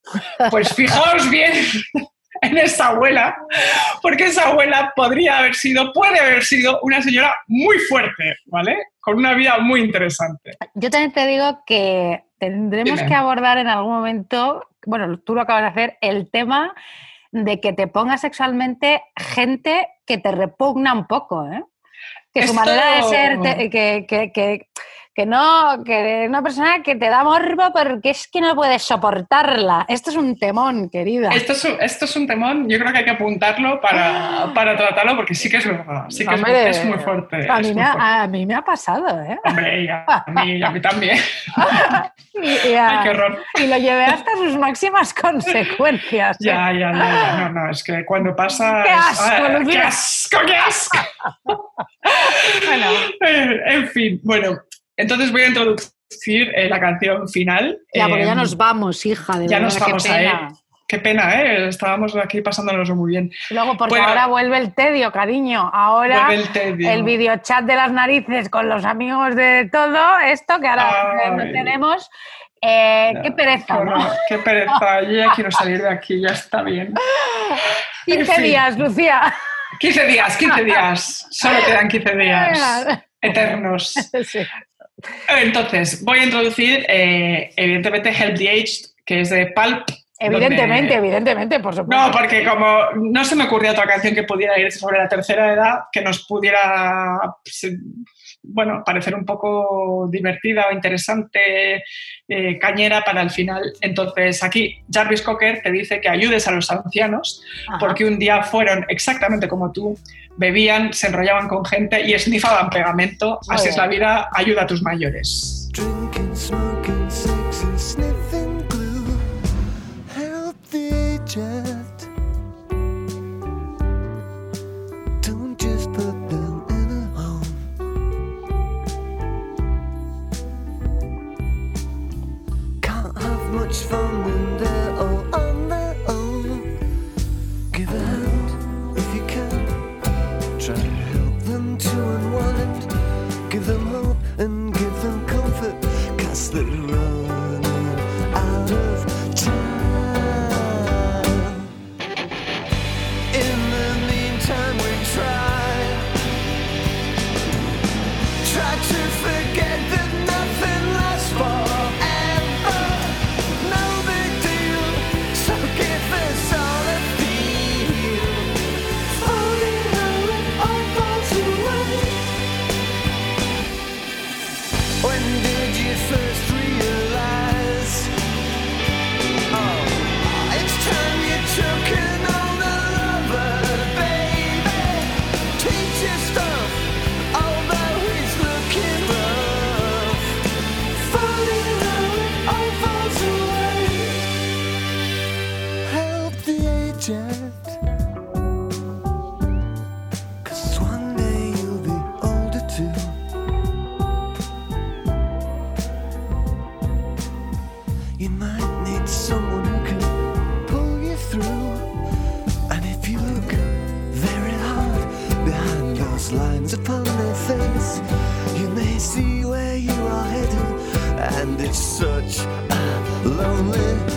pues fijaos bien en esa abuela, porque esa abuela podría haber sido, puede haber sido una señora muy fuerte, ¿vale? Con una vida muy interesante. Yo también te digo que tendremos Dime. que abordar en algún momento, bueno, tú lo acabas de hacer, el tema de que te ponga sexualmente gente que te repugna un poco, ¿eh? Que su Esto- manera de ser, te- que, que, que, que no, que una persona que te da morbo porque es que no puedes soportarla. Esto es un temón, querida. Esto es, un, esto es un temón, yo creo que hay que apuntarlo para, para tratarlo, porque sí que es verdad, sí que es, Hombre, es muy fuerte. A es mí, muy me ha, fuerte. a mí me ha pasado, ¿eh? Hombre, y a, a mí, y a mí también. Y, a- Ay, qué horror. y lo llevé hasta sus máximas consecuencias. ¿eh? Ya, ya, ya, no, no, es que cuando pasa... ¡Qué es- asco, ah, ¡Qué asco, qué asco! Bueno, en fin, bueno, entonces voy a introducir eh, la canción final. ya, porque ya Eh, nos vamos, hija, de ya verdad, nos qué vamos a pena. ir. Qué pena, ¿eh? Estábamos aquí pasándonos muy bien. Luego, porque Bueno. ahora vuelve el tedio, cariño. Ahora el tedio. el videochat de las narices con los amigos de todo esto, que ahora eh, no Ay. tenemos. Eh, qué Qué pereza, ¿no? horror, qué pereza. Yo ya quiero salir de aquí, ya está bien. 15 En fin. días, Lucía. 15 días, 15 días. Solo quedan 15 días. Eternos. Sí. Entonces, voy a introducir, eh, evidentemente, Help the Aged, que es de Pulp. Evidentemente, donde- evidentemente, por supuesto. No, porque como no se me ocurrió otra canción que pudiera ir sobre la tercera edad, que nos pudiera, pues, bueno, parecer un poco divertida o interesante, eh, cañera para el final. Entonces aquí Jarvis Cocker te dice que ayudes a los ancianos Ajá. porque un día fueron exactamente como tú, bebían, se enrollaban con gente y esnifaban pegamento. Así es la vida, ayuda a tus mayores. Drinking, you may see where you are headed. And it's such a lonely